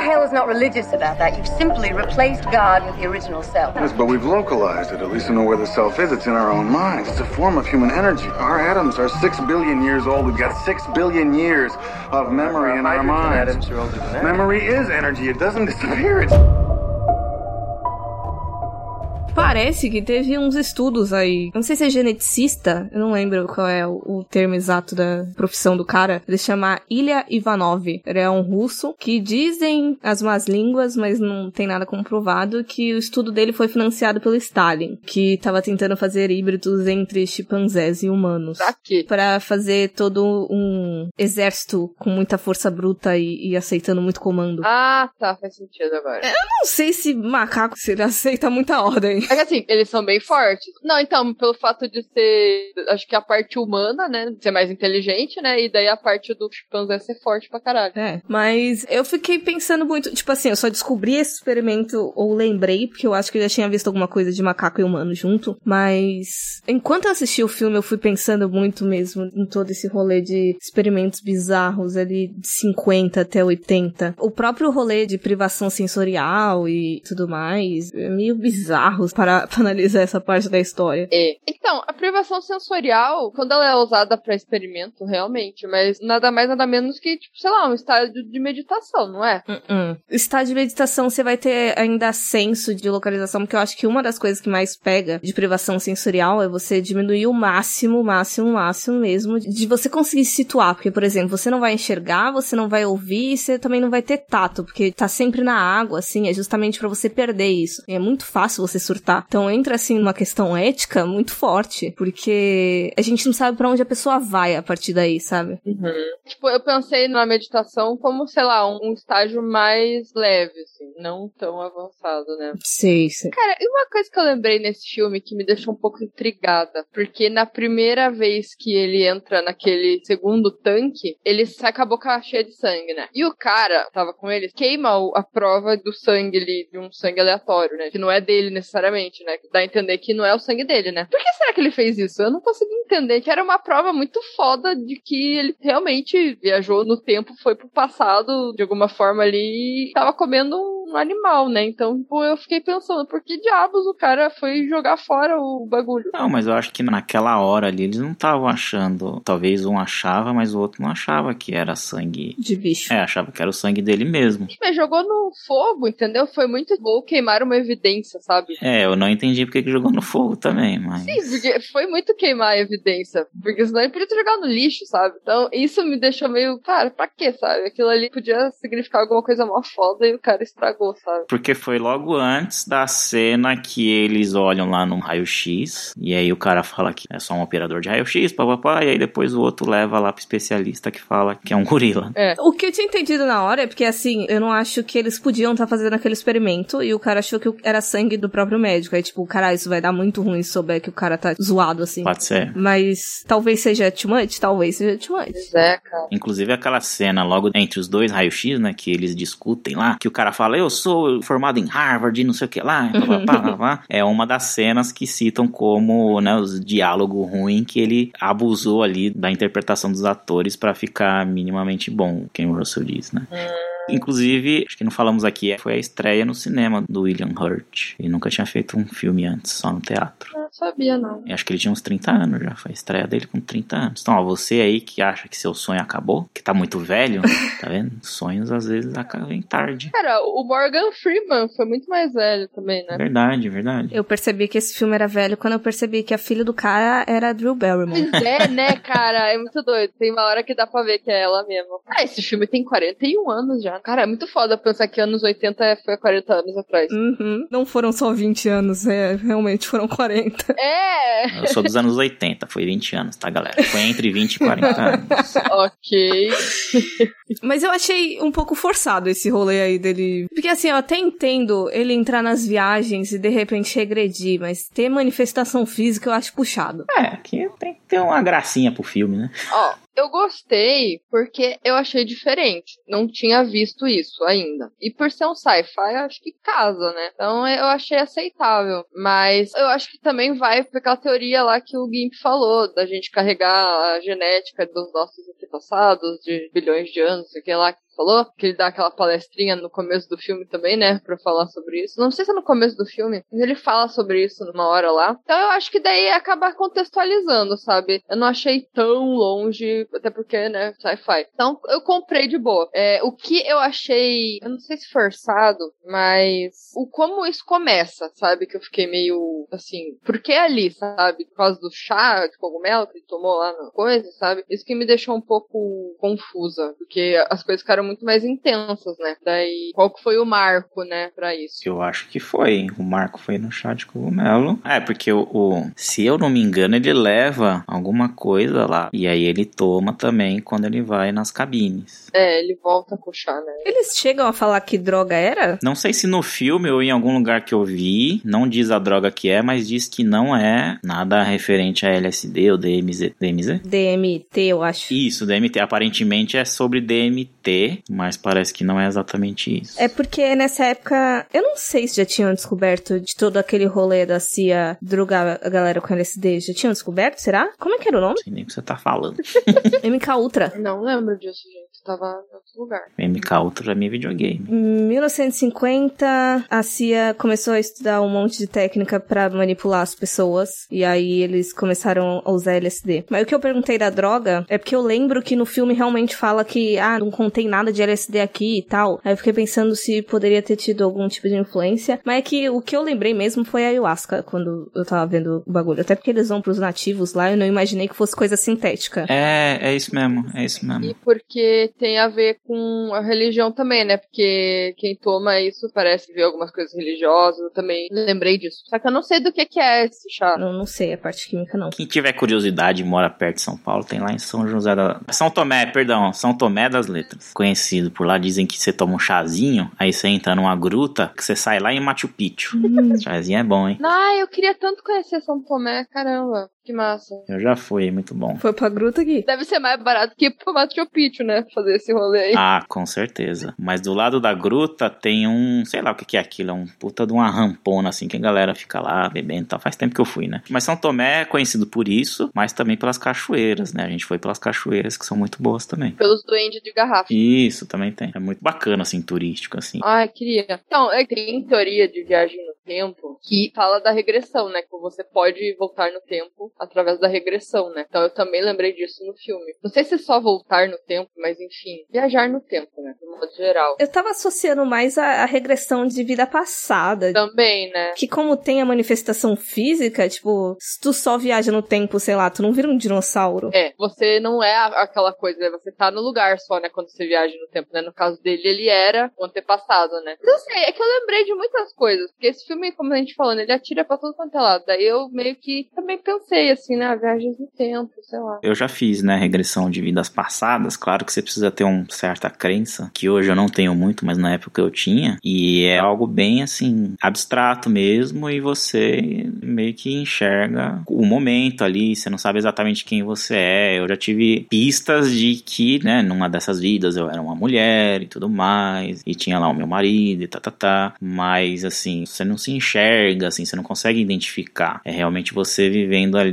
What the hell is not religious about that? You've simply replaced God with the original self. Yes, but we've localized it. At least we know where the self is. It's in our own minds. It's a form of human energy. Our atoms are six billion years old. We've got six billion years of memory in our minds. Memory is energy. It doesn't <laughs> disappear. It's Parece que teve uns estudos aí. Eu não sei se é geneticista, eu não lembro qual é o, termo exato da profissão do cara. Ele chama Ilya Ivanov. Ele é um russo que dizem as más línguas, mas não tem nada comprovado, que o estudo dele foi financiado pelo Stalin, que tava tentando fazer híbridos entre chimpanzés e humanos. Pra quê? Pra fazer todo um exército com muita força bruta e, e aceitando muito comando. Ah, tá, faz sentido agora. Não sei se macaco se ele aceita muita ordem. <laughs> É que assim, eles são bem fortes. Não, então, pelo fato de ser, acho que a parte humana, né, ser mais inteligente, né, e daí a parte do chimpanzé ser forte pra caralho. É, mas eu fiquei pensando muito, tipo assim, eu só descobri esse experimento, ou lembrei, porque eu acho que eu já tinha visto alguma coisa de macaco e humano junto, mas enquanto eu assisti o filme, eu fui pensando muito mesmo em todo esse rolê de experimentos bizarros ali de 50 até 80. O próprio rolê de privação sensorial e tudo mais, é meio bizarro para, para analisar <laughs> essa parte da história. É. Então, a privação sensorial, quando ela é usada pra experimento, realmente, mas nada mais, nada menos que, tipo, sei lá, um estado de meditação, não é? Uh-uh. Estado de meditação, você vai ter ainda senso de localização, porque eu acho que uma das coisas que mais pega de privação sensorial é você diminuir o máximo, máximo, máximo mesmo, de você conseguir se situar. Porque, por exemplo, você não vai enxergar, você não vai ouvir, e você também não vai ter tato, porque tá sempre na água, assim, é justamente para você perder isso. E é muito fácil você surtar. Então entra, assim, numa questão ética muito forte, porque a gente não sabe para onde a pessoa vai a partir daí, sabe? Uhum. Tipo, eu pensei na meditação como, sei lá, um, estágio mais leve, assim, não tão avançado, né? Sei, sei. Cara, e uma coisa que eu lembrei nesse filme que me deixou um pouco intrigada, porque na primeira vez que ele entra naquele segundo tanque, ele sai com a boca cheia de sangue, né? E o cara tava com ele, queima a prova do sangue ali, de um sangue aleatório, né? Que não é dele necessariamente, né? Dá a entender que não é o sangue dele, né? Por que será que ele fez isso? Eu não consegui entender que era uma prova muito foda de que ele realmente viajou no tempo, foi pro passado de alguma forma ali e tava comendo um animal, né? Então, tipo, eu fiquei pensando, por que diabos o cara foi jogar fora o bagulho? Não, mas eu acho que naquela hora ali eles não estavam achando. Talvez um achava, mas o outro não achava que era sangue. De bicho. É, achava que era o sangue dele mesmo. Mas jogou no fogo, entendeu? Foi muito bom queimar uma evidência, sabe? É, eu não entendi porque que jogou no fogo também, mas. Sim, porque foi muito queimar a evidência. Porque senão ele podia ter jogado no lixo, sabe? Então, isso me deixou meio, cara, pra quê, sabe? Aquilo ali podia significar alguma coisa mó foda e o cara estragou, sabe? Porque foi logo antes da cena que eles olham lá no raio-x, e aí o cara fala que é só um operador de raio-x, papapá, e aí depois o outro leva lá pro especialista que fala que é um gorila. É. O que eu tinha entendido na hora é porque, assim, eu não acho que eles podiam estar fazendo aquele experimento e o cara achou que era sangue do próprio médico. Aí, tipo, cara, isso vai dar muito ruim se souber que o cara tá zoado, assim. Pode ser. Mas talvez seja too much, talvez seja too much. É, cara. Inclusive aquela cena logo entre os dois raio-x, né, que eles discutem lá, que o cara fala, eu sou formado em Harvard, não sei o que lá, pá, pá, pá, pá, é uma das cenas que citam como, né, os diálogo ruim que ele abusou ali da interpretação dos atores pra ficar minimamente bom, quem o Russell diz, né. Inclusive, acho que não falamos aqui, foi a estreia no cinema do William Hurt. Ele nunca tinha feito um filme antes, só no teatro. Não sabia, não. Eu acho que ele tinha uns 30 anos já, foi a estreia dele com 30 anos. Então, ó, você aí que acha que seu sonho acabou, que tá muito velho, <laughs> tá vendo? Sonhos às vezes acabam tarde. Cara, o Morgan Freeman foi muito mais velho também, né? Verdade, verdade. Eu percebi que esse filme era velho quando eu percebi que a filha do cara era a Drew Barrymore. Pois é, né, cara? É muito doido. Tem uma hora que dá pra ver que é ela mesmo. Ah, esse filme tem 41 anos já. Cara, é muito foda pensar que anos 80 foi 40 anos atrás. Uhum. Não foram só 20 anos, é, realmente foram 40. <laughs> É! Eu sou dos anos 80, foi 20 anos, tá, galera? Foi entre 20 e 40 anos. <laughs> ok. <laughs> Mas eu achei um pouco forçado esse rolê aí dele. Porque assim, eu até entendo ele entrar nas viagens e de repente regredir, mas ter manifestação física eu acho puxado. É, aqui tem que ter uma gracinha pro filme, né? Ó, eu gostei porque eu achei diferente. Não tinha visto isso ainda. E por ser um sci-fi, acho que casa, né? Então eu achei aceitável. Mas eu acho que também vai pra aquela teoria lá que o Gimp falou, da gente carregar a genética dos nossos antepassados de bilhões de anos, sei lá, que falou, que ele dá aquela palestrinha no começo do filme também, né, pra falar sobre isso. Não sei se é no começo do filme, mas ele fala sobre isso numa hora lá. Então eu acho que daí acabar contextualizando, sabe? Eu não achei tão longe, até porque, né, sci-fi. Então eu comprei de boa. É, o que eu achei, eu não sei se forçado, mas o como isso começa, sabe? Que eu fiquei meio assim, por que ali, sabe? Por causa do chá de cogumelo que ele tomou lá na coisa, sabe? Isso que me deixou um pouco confusa, porque as coisas ficaram muito mais intensas, né? Daí, qual que foi o marco, né, pra isso? Eu acho que foi. O Marco foi no chá de cogumelo. É, porque o, o- se eu não me engano, ele leva alguma coisa lá. E aí ele toma também quando ele vai nas cabines. É, ele volta o chá, né? Eles chegam a falar que droga era? Não sei se no filme ou em algum lugar que eu vi, não diz a droga que é, mas diz que não é nada referente a LSD ou DMZ. DMZ? DMT, eu acho. Isso, DMT. Aparentemente é sobre DMT, mas parece que não é exatamente isso. É porque nessa época, eu não sei se já tinham descoberto de todo aquele rolê da CIA drogar a galera com LSD. Já tinham descoberto, será? Como é que era o nome? Não sei nem o que você tá falando. <laughs> MK Ultra. Não lembro disso, gente. Tava em outro lugar. MK Ultra é videogame. Em 1950, a CIA começou a estudar um monte de técnica pra manipular as pessoas. E aí eles começaram a usar LSD. Mas o que eu perguntei da droga é porque eu lembro que no filme realmente fala que, ah, não contém nada de LSD aqui e tal. Aí eu fiquei pensando se poderia ter tido algum tipo de influência. Mas é que o que eu lembrei mesmo foi a ayahuasca quando eu tava vendo o bagulho. Até porque eles vão pros nativos lá, eu não imaginei que fosse coisa sintética. É, é isso mesmo, é isso mesmo. E porque tem a ver com a religião também, né? Porque quem toma isso parece ver algumas coisas religiosas. Eu também lembrei disso. Só que eu não sei do que, que é esse chá. Eu não sei a parte química, não. Quem tiver curiosidade e mora perto de São Paulo, tem lá em São José da... São Tomé, perdão, São Tomé das Letras. Conhecido por lá, dizem que você toma um chazinho, aí você entra numa gruta, que você sai lá em Machu Picchu. Chazinho é bom, hein? Ah, eu queria tanto conhecer São Tomé, caramba. Que massa. Eu já fui, muito bom. Foi pra gruta aqui. Deve ser mais barato que pro Machu Picchu, né? Fazer esse rolê aí. Ah, com certeza. Mas do lado da gruta tem um, sei lá o que que é aquilo, é um puta de uma rampona assim que a galera fica lá bebendo e tal. Faz tempo que eu fui, né? Mas São Tomé é conhecido por isso, mas também pelas cachoeiras, né? A gente foi pelas cachoeiras que são muito boas também. Pelos duendes de garrafa. Isso, também tem. É muito bacana, assim, turístico, assim. Ai, queria. Então, é, tem teoria de viagem no tempo que fala da regressão, né? Que você pode voltar no tempo através da regressão, né? Então eu também lembrei disso no filme. Não sei se é só voltar no tempo, mas enfim, viajar no tempo, né? De modo geral. Eu tava associando mais a, a regressão de vida passada. Também, né? Que como tem a manifestação física, tipo, se tu só viaja no tempo, sei lá, tu não vira um dinossauro. É, você não é aquela coisa, né? Você tá no lugar só, né? Quando você viaja no tempo, né? No caso dele, ele era o antepassado, né? Não sei, é que eu lembrei de muitas coisas. Porque esse filme, como a gente falando, ele atira pra todo quanto é lado. Daí eu meio que também pensei, assim, né? Viagens no tempo, sei lá. Eu já fiz, né, regressão de vidas passadas. Claro que você precisa ter uma certa crença, que hoje eu não tenho muito, mas na época eu tinha. E é algo bem, assim, abstrato mesmo, e você meio que enxerga o momento ali, você não sabe exatamente quem você é. Eu já tive pistas de que, né, numa dessas vidas eu era uma mulher e tudo mais, e tinha lá o meu marido e tá, tá, tá. Mas, assim, você não se enxerga, assim, você não consegue identificar. É realmente você vivendo ali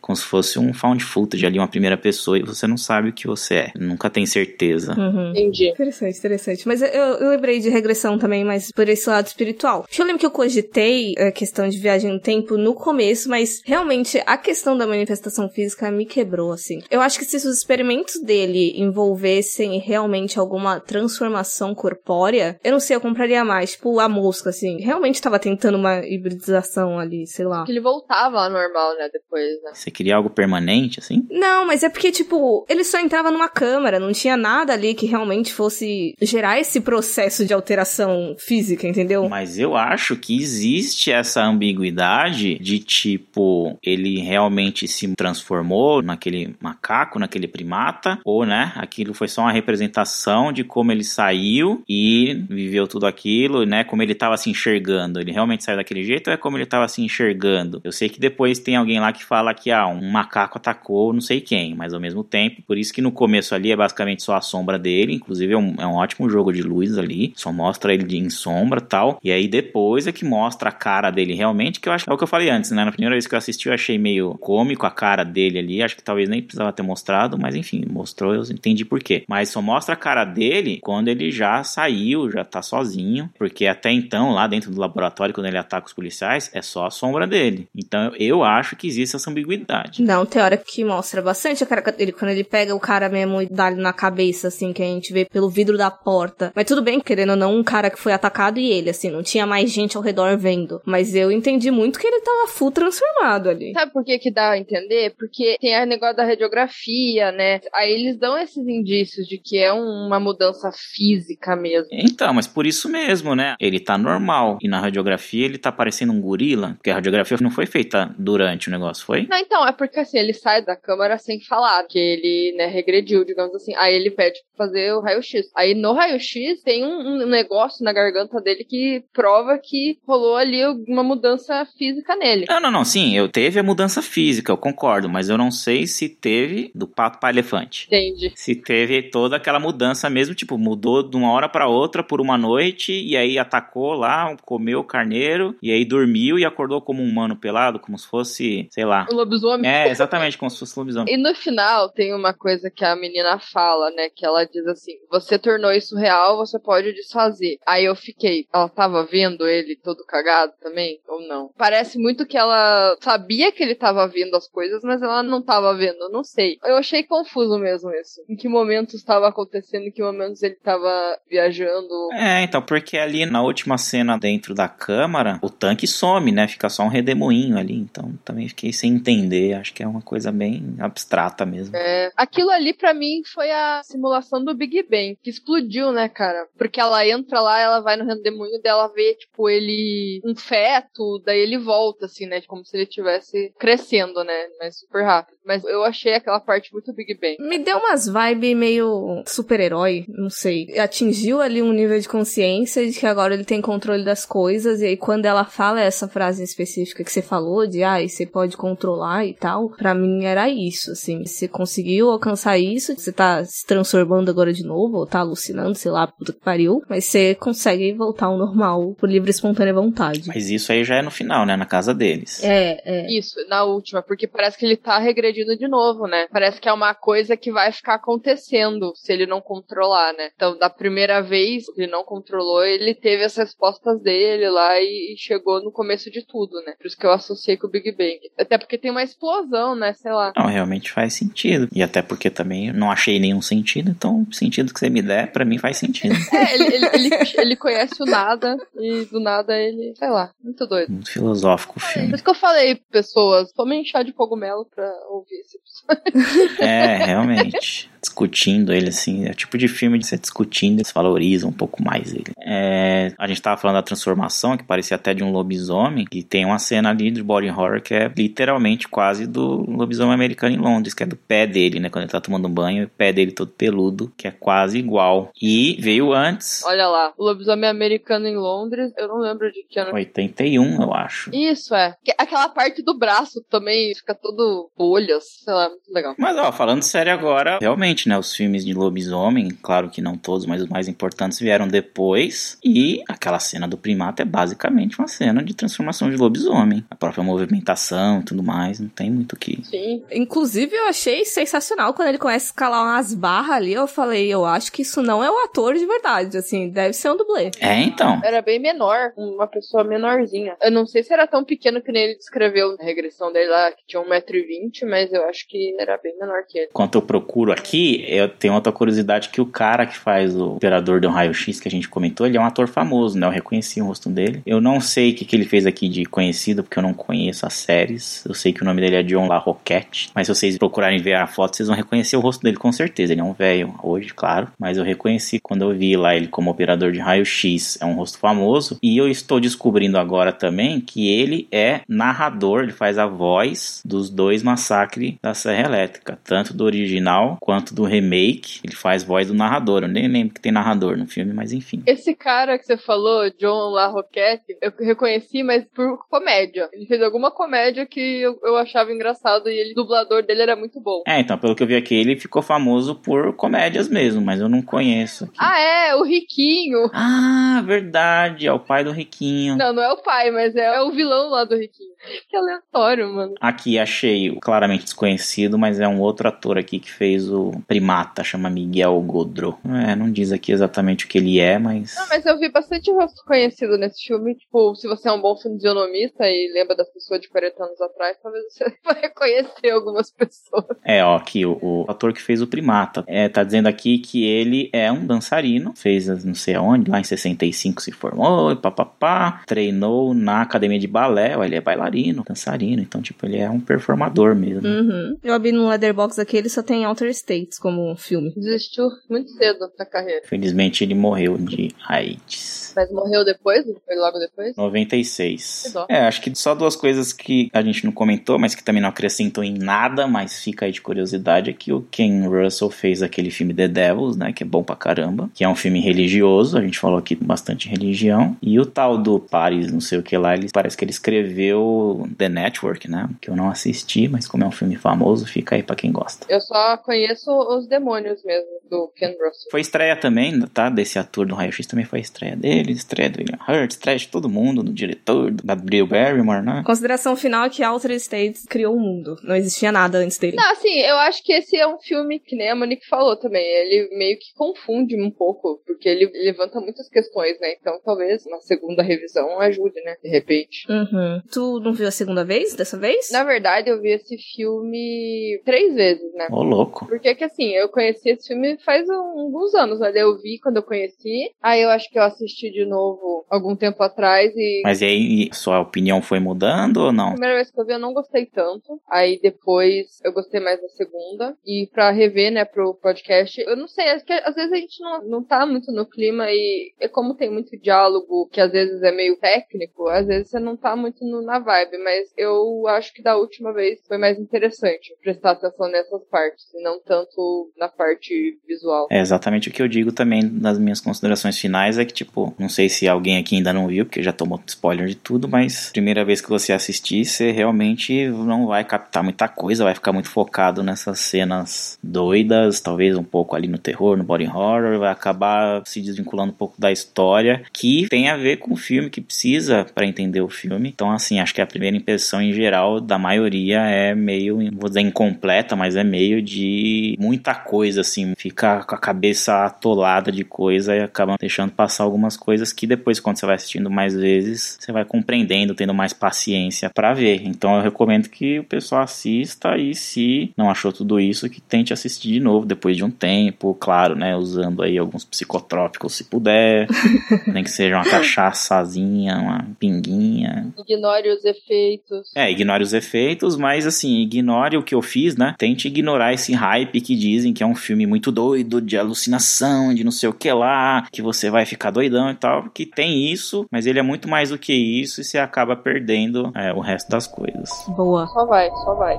como se fosse um found footage ali, uma primeira pessoa, e você não sabe o que você é. Nunca tem certeza. Uhum. Entendi. Interessante, interessante. Mas eu, eu lembrei de regressão também, mas por esse lado espiritual. Porque eu lembro que eu cogitei a questão de viagem no tempo no começo, mas realmente a questão da manifestação física me quebrou, assim. Eu acho que se os experimentos dele envolvessem realmente alguma transformação corpórea, eu não sei, eu compraria mais. Tipo, a mosca, assim. Realmente tava tentando uma hibridização ali, sei lá. Que ele voltava ao normal, né? Depois, né? Você queria algo permanente, assim? Não, mas é porque, tipo, ele só entrava numa câmara, não tinha nada ali que realmente fosse gerar esse processo de alteração física, entendeu? Mas eu acho que existe essa ambiguidade de tipo, ele realmente se transformou naquele macaco, naquele primata, ou né, aquilo foi só uma representação de como ele saiu e viveu tudo aquilo, né, como ele estava se enxergando. Ele realmente saiu daquele jeito ou é como ele estava se enxergando? Eu sei que depois tem alguém lá que fala que ah, um macaco atacou não sei quem, mas ao mesmo tempo, por isso que no começo ali é basicamente só a sombra dele, inclusive é um, é um ótimo jogo de luz ali, só mostra ele em sombra tal, e aí depois é que mostra a cara dele realmente, que eu acho que é o que eu falei antes, né, na primeira vez que eu assisti eu achei meio cômico a cara dele ali, acho que talvez nem precisava ter mostrado, mas enfim, mostrou, eu entendi por quê. Mas só mostra a cara dele quando ele já saiu, já tá sozinho, porque até então, lá dentro do laboratório, quando ele ataca os policiais, é só a sombra dele. Então eu acho que existe essa ambiguidade. Não, tem hora que mostra bastante a cara dele quando ele pega o cara mesmo e dá ele na cabeça, assim, que a gente vê pelo vidro da porta. Mas tudo bem, querendo ou não, um cara que foi atacado e ele, assim, não tinha mais gente ao redor vendo. Mas eu entendi muito que ele tava full transformado ali. Sabe por que que dá a entender? Porque tem a negócio da radiografia, né? Aí eles dão esses indícios de que é uma mudança física mesmo. Então, mas por isso mesmo, né? Ele tá normal. E na radiografia ele tá parecendo um gorila. Porque a radiografia não foi feita durante o negócio, foi? Não, então, é porque assim, ele sai da câmara sem falar que ele, né, regrediu, digamos assim. Aí ele pede pra fazer o raio-x. Aí no raio-x tem um, um negócio na garganta dele que prova que rolou ali uma mudança física nele. Não, não, não. Sim, eu teve a mudança física, eu concordo. Mas eu não sei se teve do pato para elefante. Entende? Se teve toda aquela mudança mesmo, tipo, mudou de uma hora para outra por uma noite e aí atacou lá, comeu o carneiro e aí dormiu e acordou como um humano pelado, como se fosse, sei lá. O lobisomem. É, exatamente, como se fosse lobisomem. <laughs> E no final tem uma coisa que a menina fala, né? Que ela diz assim: Você tornou isso real, você pode desfazer. Aí eu fiquei, ela tava vendo ele todo cagado também? Ou não? Parece muito que ela sabia que ele tava vendo as coisas, mas ela não tava vendo, eu não sei. Eu achei confuso mesmo isso. Em que momentos estava acontecendo, em que momentos ele tava viajando. É, então, porque ali na última cena dentro da câmara, o tanque some, né? Fica só um redemoinho ali. Então também fiquei sem entender. Acho que é uma coisa bem abstrata mesmo. É, aquilo ali pra mim foi a simulação do Big Bang, que explodiu, né, cara? Porque ela entra lá, ela vai no redemoinho dela, vê, tipo, ele um feto, daí ele volta, assim, né? Como se ele estivesse crescendo, né? Mas super rápido. Mas eu achei aquela parte muito Big Bang. Me deu umas vibes meio super-herói, não sei. Atingiu ali um nível de consciência de que agora ele tem controle das coisas e aí quando ela fala essa frase específica que você falou, de ah, você pode controlar e tal, para mim era isso, assim. Você conseguiu alcançar isso, você tá se transformando agora de novo, ou tá alucinando, sei lá, puta que pariu, mas você consegue voltar ao normal por livre e espontânea vontade. Mas isso aí já é no final, né? Na casa deles. É, é. Isso, na última, porque parece que ele tá regredindo de novo, né? Parece que é uma coisa que vai ficar acontecendo se ele não controlar, né? Então, da primeira vez que ele não controlou, ele teve as respostas dele lá e chegou no começo de tudo, né? Por isso que eu associei com o Big Bang. Até porque tem uma explosão, né? Sei lá. Não, realmente faz sentido. E até porque também não achei nenhum sentido, então o sentido que você me der, para mim faz sentido. <laughs> É, ele, ele, ele, ele, conhece o nada e do nada ele, sei lá, muito doido. Muito filosófico o filme. Por isso que eu falei, pessoas, tomem chá de cogumelo pra ouvir esse episódio. É, realmente discutindo ele, assim. É o tipo de filme de você discutindo, eles valorizam um pouco mais ele. É, a gente tava falando da transformação, que parecia até de um lobisomem, e tem uma cena ali de body horror que é literalmente quase do lobisomem americano em Londres, que é do pé dele, né? Quando ele tá tomando banho, o pé dele todo peludo, que é quase igual. E veio antes. Olha lá, o lobisomem americano em Londres, eu não lembro de que ano. 81, eu acho. Isso, é. Aquela parte do braço também fica todo bolhas, sei lá, muito legal. Mas, ó, falando sério agora, realmente né? Os filmes de lobisomem, claro que não todos, mas os mais importantes vieram depois. E aquela cena do primata é basicamente uma cena de transformação de lobisomem. A própria movimentação e tudo mais, não tem muito o que. Sim. Inclusive, eu achei sensacional quando ele começa a escalar umas barras ali. Eu falei, eu acho que isso não é o ator de verdade, assim, deve ser um dublê. É, então. Era bem menor, uma pessoa menorzinha. Eu não sei se era tão pequeno que nem ele descreveu na regressão dele lá, que tinha 1,20m, mas eu acho que era bem menor que ele. Enquanto eu procuro aqui, eu tenho outra curiosidade que o cara que faz o operador do raio-x que a gente comentou, ele é um ator famoso, né? Eu reconheci o rosto dele. Eu não sei o que, que ele fez aqui de conhecido, porque eu não conheço as séries. Eu sei que o nome dele é John LaRoquette, mas se vocês procurarem ver a foto, vocês vão reconhecer o rosto dele com certeza. Ele é um velho hoje, claro, mas eu reconheci quando eu vi lá ele como operador de raio-x. É um rosto famoso e eu estou descobrindo agora também que ele é narrador, ele faz a voz dos dois massacres da Serra Elétrica, tanto do original quanto do remake, ele faz voz do narrador. Eu nem lembro que tem narrador no filme, mas enfim. Esse cara que você falou, John LaRoquette, eu reconheci, mas por comédia. Ele fez alguma comédia que eu, eu achava engraçado e ele, o dublador dele era muito bom. É, então, pelo que eu vi aqui, ele ficou famoso por comédias mesmo, mas eu não conheço. Aqui. Ah, é, o Riquinho. Ah, verdade, é o pai do Riquinho. Não, não é o pai, mas é, é o vilão lá do Riquinho. Que aleatório, mano. Aqui achei claramente desconhecido, mas é um outro ator aqui que fez o primata, chama Miguel Godro. É, não diz aqui exatamente o que ele é, mas. Não, mas eu vi bastante rosto conhecido nesse filme. Tipo, se você é um bom fisionomista e lembra das pessoas de 40 anos atrás, talvez você <laughs> vai reconhecer algumas pessoas. É, ó, aqui o, o ator que fez o primata. É, tá dizendo aqui que ele é um dançarino, fez não sei aonde, lá em 65 se formou, e papapá, treinou na academia de balé, ó, ele é bailarino, dançarino, então, tipo, ele é um performador mesmo. Uhum. Eu abri no Leatherbox aqui, ele só tem Outer Como um filme. Desistiu muito cedo da carreira. Felizmente ele morreu de AIDS. Mas morreu depois? Foi logo depois? 96. É, acho que só duas coisas que a gente não comentou, mas que também não acrescentam em nada, mas fica aí de curiosidade, é que o Ken Russell fez aquele filme The Devils, né, que é bom pra caramba, que é um filme religioso, a gente falou aqui bastante religião, e o tal do Paris, não sei o que lá, ele parece que ele escreveu The Network, né, que eu não assisti, mas como é um filme famoso, fica aí pra quem gosta. Eu só conheço os demônios mesmo, do Ken Russell. Foi estreia também, tá, desse ator do Raio X, também foi estreia dele, estreia do William Hurt, estreia de todo mundo, do diretor, do Gabriel Barrymore, né? Consideração final é que Altered States criou o um mundo. Não existia nada antes dele. Não, assim, eu acho que esse é um filme que nem a Monique falou também. Ele meio que confunde um pouco, porque ele levanta muitas questões, né? Então talvez uma segunda revisão ajude, né? De repente. Uhum. Tu não viu a segunda vez, dessa vez? Na verdade, eu vi esse filme três vezes, né? Ô, louco. Porque que assim, eu conheci esse filme faz alguns anos, né? Eu vi quando eu conheci. Aí eu acho que eu assisti de novo algum tempo atrás e. Mas e aí, sua opinião foi mudando ou não? A primeira vez que eu vi eu não gostei tanto. Aí depois eu gostei mais da segunda. E pra rever, né, pro podcast, eu não sei, acho que às vezes a gente não, não tá muito no clima e é como tem muito diálogo que às vezes é meio técnico, às vezes você não tá muito no, na vibe, mas eu acho que da última vez foi mais interessante prestar atenção nessas partes e não tanto na parte visual. É exatamente o que eu digo também nas minhas considerações finais, é que, tipo, não sei se alguém aqui ainda não viu, porque já tomou spoiler de tudo, mas primeira vez que você assistir, você realmente não vai captar muita coisa, vai ficar muito focado nessas cenas doidas, talvez um pouco ali no terror, no body horror, vai acabar se desvinculando um pouco da história, que tem a ver com o filme, que precisa para entender o filme. Então, assim, acho que a primeira impressão em geral da maioria é meio, vou dizer incompleta, mas é meio de muita coisa, assim, fica com a cabeça atolada de coisa e acaba deixando passar algumas coisas que depois, quando você vai assistindo mais vezes, você vai compreendendo, tendo mais paciência para ver. Então, eu recomendo que o pessoal assista e se não achou tudo isso, que tente assistir de novo depois de um tempo, claro, né, usando aí alguns psicotrópicos se puder, <laughs> nem que seja uma cachaçazinha, uma pinguinha. Ignore os efeitos. É, ignore os efeitos, mas assim, ignore o que eu fiz, né? Tente ignorar esse hype que dizem que é um filme muito doido, de alucinação, de não sei o que lá, que você vai ficar doidão e tal, que tem isso, mas ele é muito mais do que isso e você acaba perdendo é, o resto das coisas. Boa. Só vai, só vai.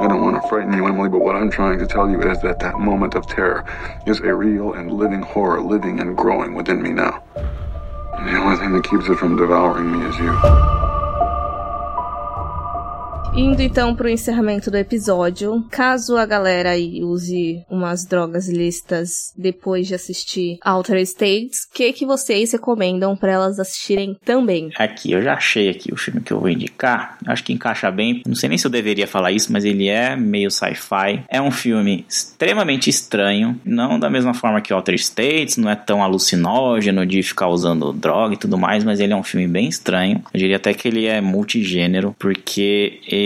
I don't want to frighten you, Emily, but what I'm trying to tell you is that that moment of terror is a real and living horror living and growing within me now. And the only thing that keeps it from devouring me is you. Indo então pro encerramento do episódio, caso a galera aí use umas drogas listas depois de assistir Outer States, o que que vocês recomendam para elas assistirem também? Aqui, eu já achei aqui o filme que eu vou indicar. Acho que encaixa bem. Não sei nem se eu deveria falar isso, mas ele é meio sci-fi. É um filme extremamente estranho, não da mesma forma que Outer States, não é tão alucinógeno de ficar usando droga e tudo mais, mas ele é um filme bem estranho. Eu diria até que ele é multigênero, porque ele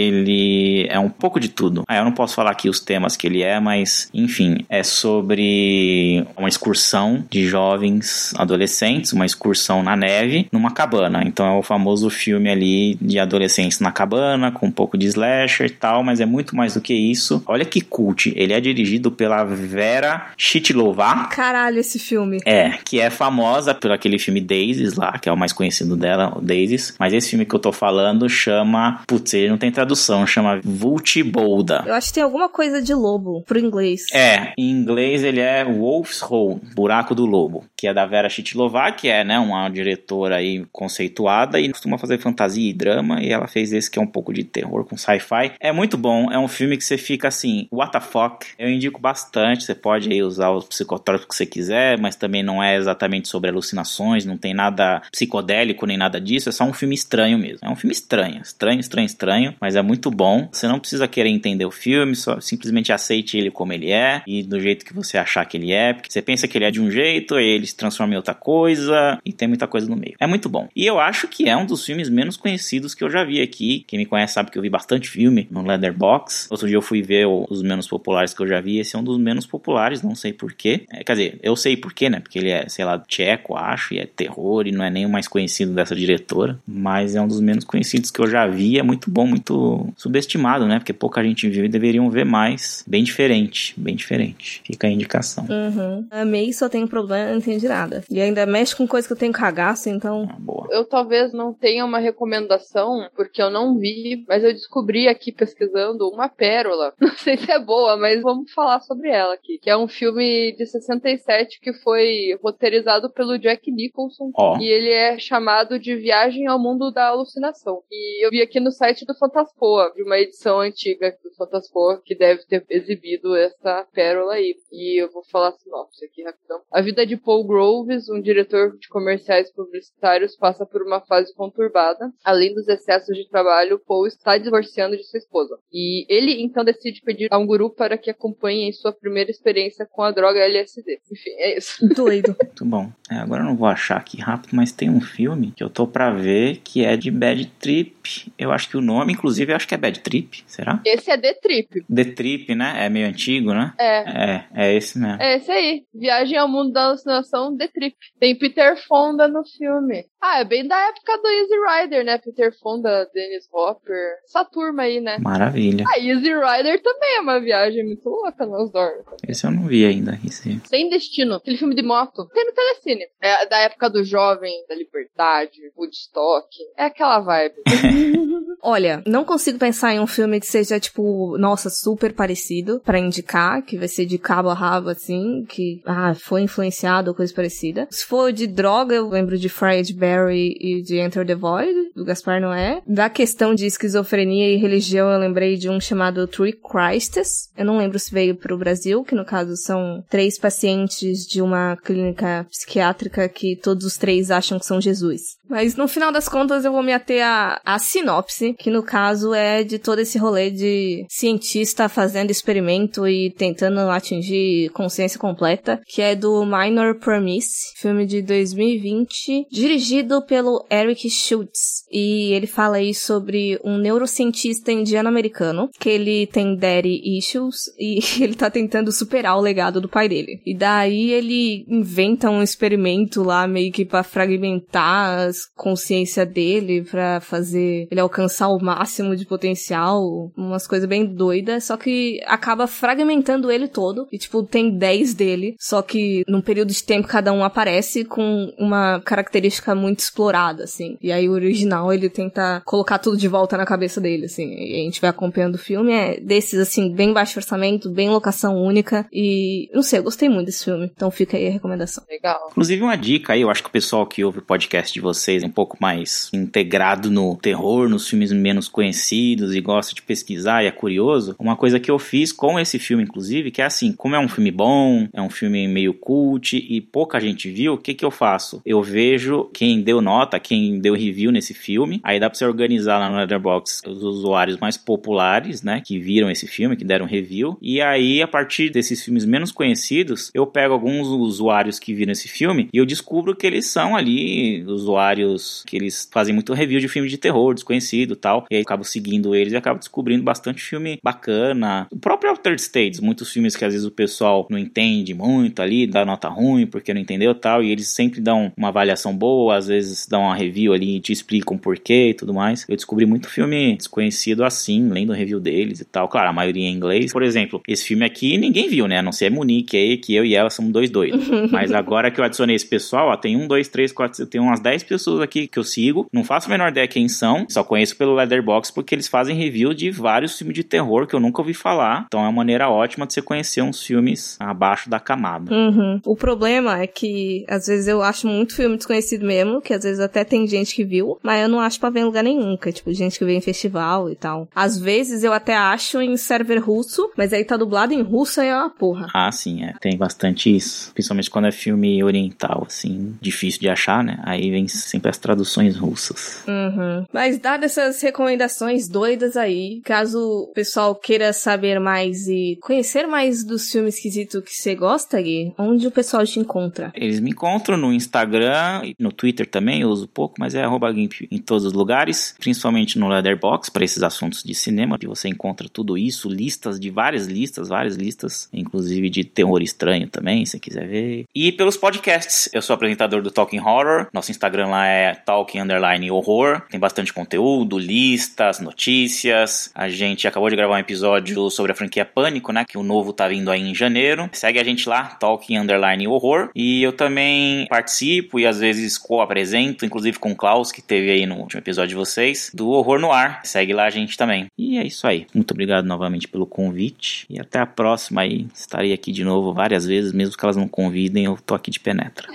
é um pouco de tudo. Ah, eu não posso falar aqui os temas que ele é, mas enfim, é sobre uma excursão de jovens adolescentes, uma excursão na neve, numa cabana. Então é o famoso filme ali de adolescentes na cabana, com um pouco de slasher e tal, mas é muito mais do que isso. Olha que cult, ele é dirigido pela Vera Chitlova. Caralho, esse filme. É, que é famosa por aquele filme Daisies lá, que é o mais conhecido dela, o Daisies. Mas esse filme que eu tô falando chama. Putz, ele não tem tradução, chama Vultibolda. Eu acho que tem alguma coisa de lobo pro inglês. É, em inglês ele é Wolf's Hole, Buraco do Lobo, que é da Vera Chitlova, que é, né, uma diretora aí conceituada e costuma fazer fantasia e drama, e ela fez esse que é um pouco de terror com sci-fi. É muito bom, é um filme que você fica assim, what the fuck? Eu indico bastante, você pode aí usar os psicotrópicos que você quiser, mas também não é exatamente sobre alucinações, não tem nada psicodélico nem nada disso, é só um filme estranho mesmo. É um filme estranho, estranho, estranho, estranho, mas é muito bom. Você não precisa querer entender o filme, só simplesmente aceite ele como ele é e do jeito que você achar que ele é, porque você pensa que ele é de um jeito, ele se transforma em outra coisa e tem muita coisa no meio. É muito bom. E eu acho que é um dos filmes menos conhecidos que eu já vi aqui. Quem me conhece sabe que eu vi bastante filme no Leatherbox. Outro dia eu fui ver os menos populares que eu já vi. Esse é um dos menos populares, não sei porquê. É, quer dizer, eu sei porquê, né? Porque ele é, sei lá, tcheco, acho, e é terror e não é nem o mais conhecido dessa diretora. Mas é um dos menos conhecidos que eu já vi. É muito bom, muito subestimado, né? Porque pouca gente viu e deveriam ver mais. Bem diferente, bem diferente. Fica a indicação. Uhum. Amei, só tem problema, não entendi nada. E ainda mexe com coisa que eu tenho cagaço, então. Ah, boa. Eu talvez não tenha uma recomendação, porque eu não vi, mas eu descobri aqui pesquisando uma pérola. <laughs> Não sei se é boa, mas vamos falar sobre ela aqui. Que é um filme de 67 que foi roteirizado pelo Jack Nicholson. Ó. E ele é chamado de Viagem ao Mundo da Alucinação. E eu vi aqui no site do Fantaspoa, de uma edição antiga do Fantaspoa, que deve ter exibido essa pérola aí. E eu vou falar a sinopse aqui rapidão. A vida de Paul Groves, um diretor de comerciais publicitários, passa por uma fase conturbada. Além dos excessos de trabalho, Paul está divorciando de sua esposa. E ele então decide pedir a um guru para que acompanhe em sua primeira experiência com a droga LSD. Enfim, é isso. <laughs> Doido. Muito bom. É, agora eu não vou achar aqui rápido, mas tem um filme que eu tô pra ver que é de Bad Trip. Eu acho que o nome, inclusive, eu acho que é Bad Trip. Será? Esse é The Trip. The Trip, né? É meio antigo, né? É. É, é esse mesmo. É esse aí. Viagem ao mundo da alucinação, The Trip. Tem Peter Fonda no filme. Ah, é bem da época do Easy Rider, né? Peter Fonda, Dennis Hopper. Essa turma aí, né? Maravilha. Ah, Easy Rider também é uma viagem muito louca nos dormes. Esse eu não vi ainda. Esse... Sem Destino, aquele filme de moto. Tem no Telecine. É da época do jovem, da liberdade, Woodstock. É aquela vibe. <laughs> Olha, não consigo pensar em um filme que seja, tipo, nossa, super parecido para indicar, que vai ser de cabo a rabo, assim, que, ah, foi influenciado ou coisa parecida. Se for de droga, eu lembro de Fried Berry e de Enter the Void, do Gaspar Noé. Da questão de esquizofrenia e religião, eu lembrei de um chamado Three Christes. Eu não lembro se veio pro Brasil, que no caso são três pacientes de uma clínica psiquiátrica que todos os três acham que são Jesus. Mas no final das contas eu vou me ater à, à sinopse, que no caso é de todo esse rolê de cientista fazendo experimento e tentando atingir consciência completa, que é do Minor Promise, filme de 2020, dirigido pelo Eric Schultz. E ele fala aí sobre um neurocientista indiano-americano, que ele tem daddy issues <laughs> e ele tá tentando superar o legado do pai dele. E daí ele inventa um experimento lá meio que para fragmentar consciência dele para fazer ele alcançar o máximo de potencial, umas coisas bem doidas, só que acaba fragmentando ele todo e tipo tem 10 dele, só que num período de tempo cada um aparece com uma característica muito explorada assim. E aí o original ele tenta colocar tudo de volta na cabeça dele assim. E a gente vai acompanhando o filme é desses assim bem baixo orçamento, bem locação única e não sei, eu gostei muito desse filme. Então fica aí a recomendação. Legal. Inclusive uma dica aí, eu acho que o pessoal que ouve o podcast de vocês vocês um pouco mais integrado no terror, nos filmes menos conhecidos e gosta de pesquisar e é curioso, uma coisa que eu fiz com esse filme, inclusive, que é assim, como é um filme bom, é um filme meio cult e pouca gente viu, o que que eu faço? Eu vejo quem deu nota, quem deu review nesse filme, aí dá pra você organizar lá no Letterboxd os usuários mais populares, né, que viram esse filme, que deram review, e aí a partir desses filmes menos conhecidos, eu pego alguns usuários que viram esse filme e eu descubro que eles são ali usuários que eles fazem muito review de filme de terror, desconhecido e tal. E aí acabo seguindo eles e acabo descobrindo bastante filme bacana. O próprio Altered States, muitos filmes que às vezes o pessoal não entende muito ali, dá nota ruim porque não entendeu tal. E eles sempre dão uma avaliação boa, às vezes dão uma review ali e te explicam porquê e tudo mais. Eu descobri muito filme desconhecido assim, lendo review deles e tal. Claro, a maioria em inglês. Por exemplo, esse filme aqui ninguém viu, né? A não ser a Monique aí, que eu e ela somos dois doidos. <laughs> Mas agora que eu adicionei esse pessoal, ó, tem um, dois, três, quatro, tem umas dez pessoas pessoas aqui que eu sigo, não faço a menor ideia quem são, só conheço pelo Leatherbox porque eles fazem review de vários filmes de terror que eu nunca ouvi falar. Então é uma maneira ótima de você conhecer uns filmes abaixo da camada. Uhum. O problema é que às vezes eu acho muito filme desconhecido mesmo, que às vezes até tem gente que viu, mas eu não acho pra ver em lugar nenhum, que é tipo gente que vê em festival e tal. Às vezes eu até acho em server russo, mas aí tá dublado em russo e é uma porra. Ah, sim, é. Tem bastante isso. Principalmente quando é filme oriental, assim, difícil de achar, né? Aí vem sempre as traduções russas. Uhum. Mas dadas essas recomendações doidas aí, caso o pessoal queira saber mais e conhecer mais dos filmes esquisitos que você gosta, Gui, onde o pessoal te encontra? Eles me encontram no Instagram e no Twitter também, eu uso pouco, mas é arroba Gimp em todos os lugares, principalmente no Leatherbox, para esses assuntos de cinema, que você encontra tudo isso, listas de várias listas, várias listas, inclusive de terror estranho também, se quiser ver. E pelos podcasts, eu sou apresentador do Talking Horror, nosso Instagram lá é Talking Underline Horror. Tem bastante conteúdo, listas, notícias. A gente acabou de gravar um episódio sobre a franquia Pânico, né? Que o novo tá vindo aí em janeiro. Segue a gente lá, Talking Underline Horror. E eu também participo e às vezes co-apresento, inclusive com o Klaus, que teve aí no último episódio de vocês, do Horror no Ar. Segue lá a gente também. E é isso aí. Muito obrigado novamente pelo convite. E até a próxima aí. Estarei aqui de novo várias vezes, mesmo que elas não convidem, eu tô aqui de penetra.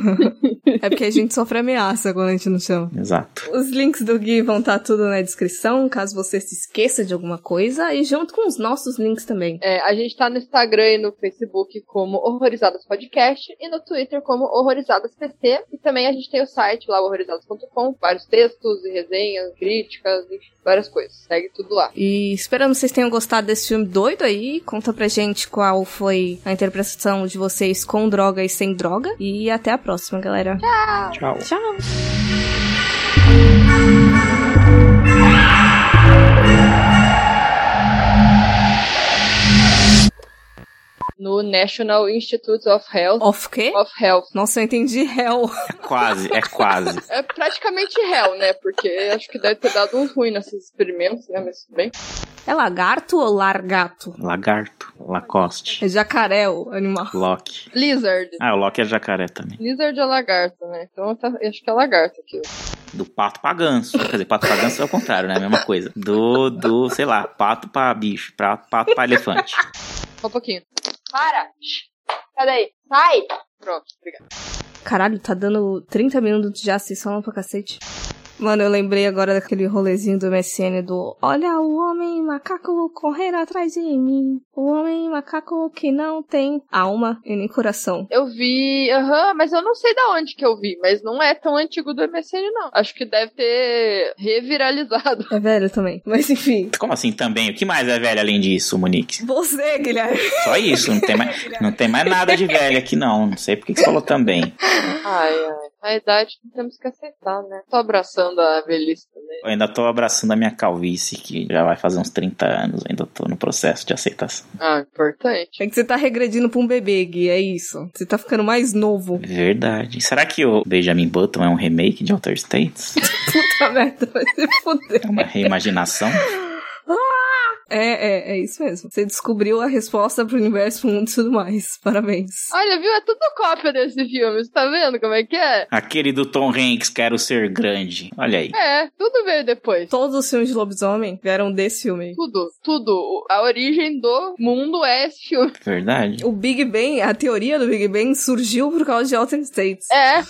<laughs> é porque a gente sofre ameaça quando a gente não chama. Exato. Os links do Gui vão estar tá tudo na descrição, caso você se esqueça de alguma coisa, e junto com os nossos links também. É, a gente tá no Instagram e no Facebook como Horrorizadas Podcast e no Twitter como Horrorizadas PC. E também a gente tem o site lá, horrorizadas.com, vários textos e resenhas, críticas, enfim, várias coisas. Segue tudo lá. E esperamos que vocês tenham gostado desse filme doido aí. Conta pra gente qual foi a interpretação de vocês com droga e sem droga. E até a próxima, galera. Tchau. Tchau. Tchau. No National Institute of Health. Of quê? Of Health. Nossa, eu entendi hell. É quase, é quase. É praticamente hell, né? Porque acho que deve ter dado um ruim nesses experimentos, né? Mas bem. É lagarto ou largato? Lagarto, Lacoste, É jacaré o animal. Loki. Lizard. Ah, o Loki é jacaré também. Lizard é lagarto, né? Então tá- acho que é lagarto aqui. Do pato pra ganso. Quer dizer, pato pra ganso é o contrário, né? A mesma coisa. Do, do, sei lá, pato pra bicho, pra, pato pra elefante. Só um pouquinho. Para! Cadê aí? Sai! Pronto, obrigada. Caralho, tá dando 30 minutos já, vocês falam pra cacete. Mano, eu lembrei agora daquele rolezinho do MSN do Olha o homem macaco correndo atrás de mim. O homem macaco que não tem alma e nem coração. Eu vi, aham, mas eu não sei da onde que eu vi, mas não é tão antigo do MSN, não. Acho que deve ter reviralizado. É velho também. <laughs> Mas enfim. Como assim também? O que mais é velho além disso, Monique? Você, Guilherme. Só isso, não tem mais, não tem mais nada de velho aqui não. Não sei por que que você falou também. Ai, ai. A idade não temos que aceitar, né? Tô abraçando a velhice também. Eu ainda tô abraçando a minha calvície, que já vai fazer uns 30 anos. Ainda tô no processo de aceitação. Ah, importante. É que você tá regredindo pra um bebê, Gui, é isso. Você tá ficando mais novo. Verdade. Será que o Benjamin Button é um remake de Outer States? <laughs> Puta merda, vai se fuder. É uma reimaginação? É, é, é isso mesmo. Você descobriu a resposta pro universo, mundo e tudo mais. Parabéns. Olha, viu? É tudo cópia desse filme. Você tá vendo como é que é? Aquele do Tom Hanks, Quero Ser Grande. Olha aí. É, tudo veio depois. Todos os filmes de lobisomem vieram desse filme. Tudo, tudo. A origem do mundo é esse filme. Verdade. O Big Bang, a teoria do Big Bang surgiu por causa de Altered States. É,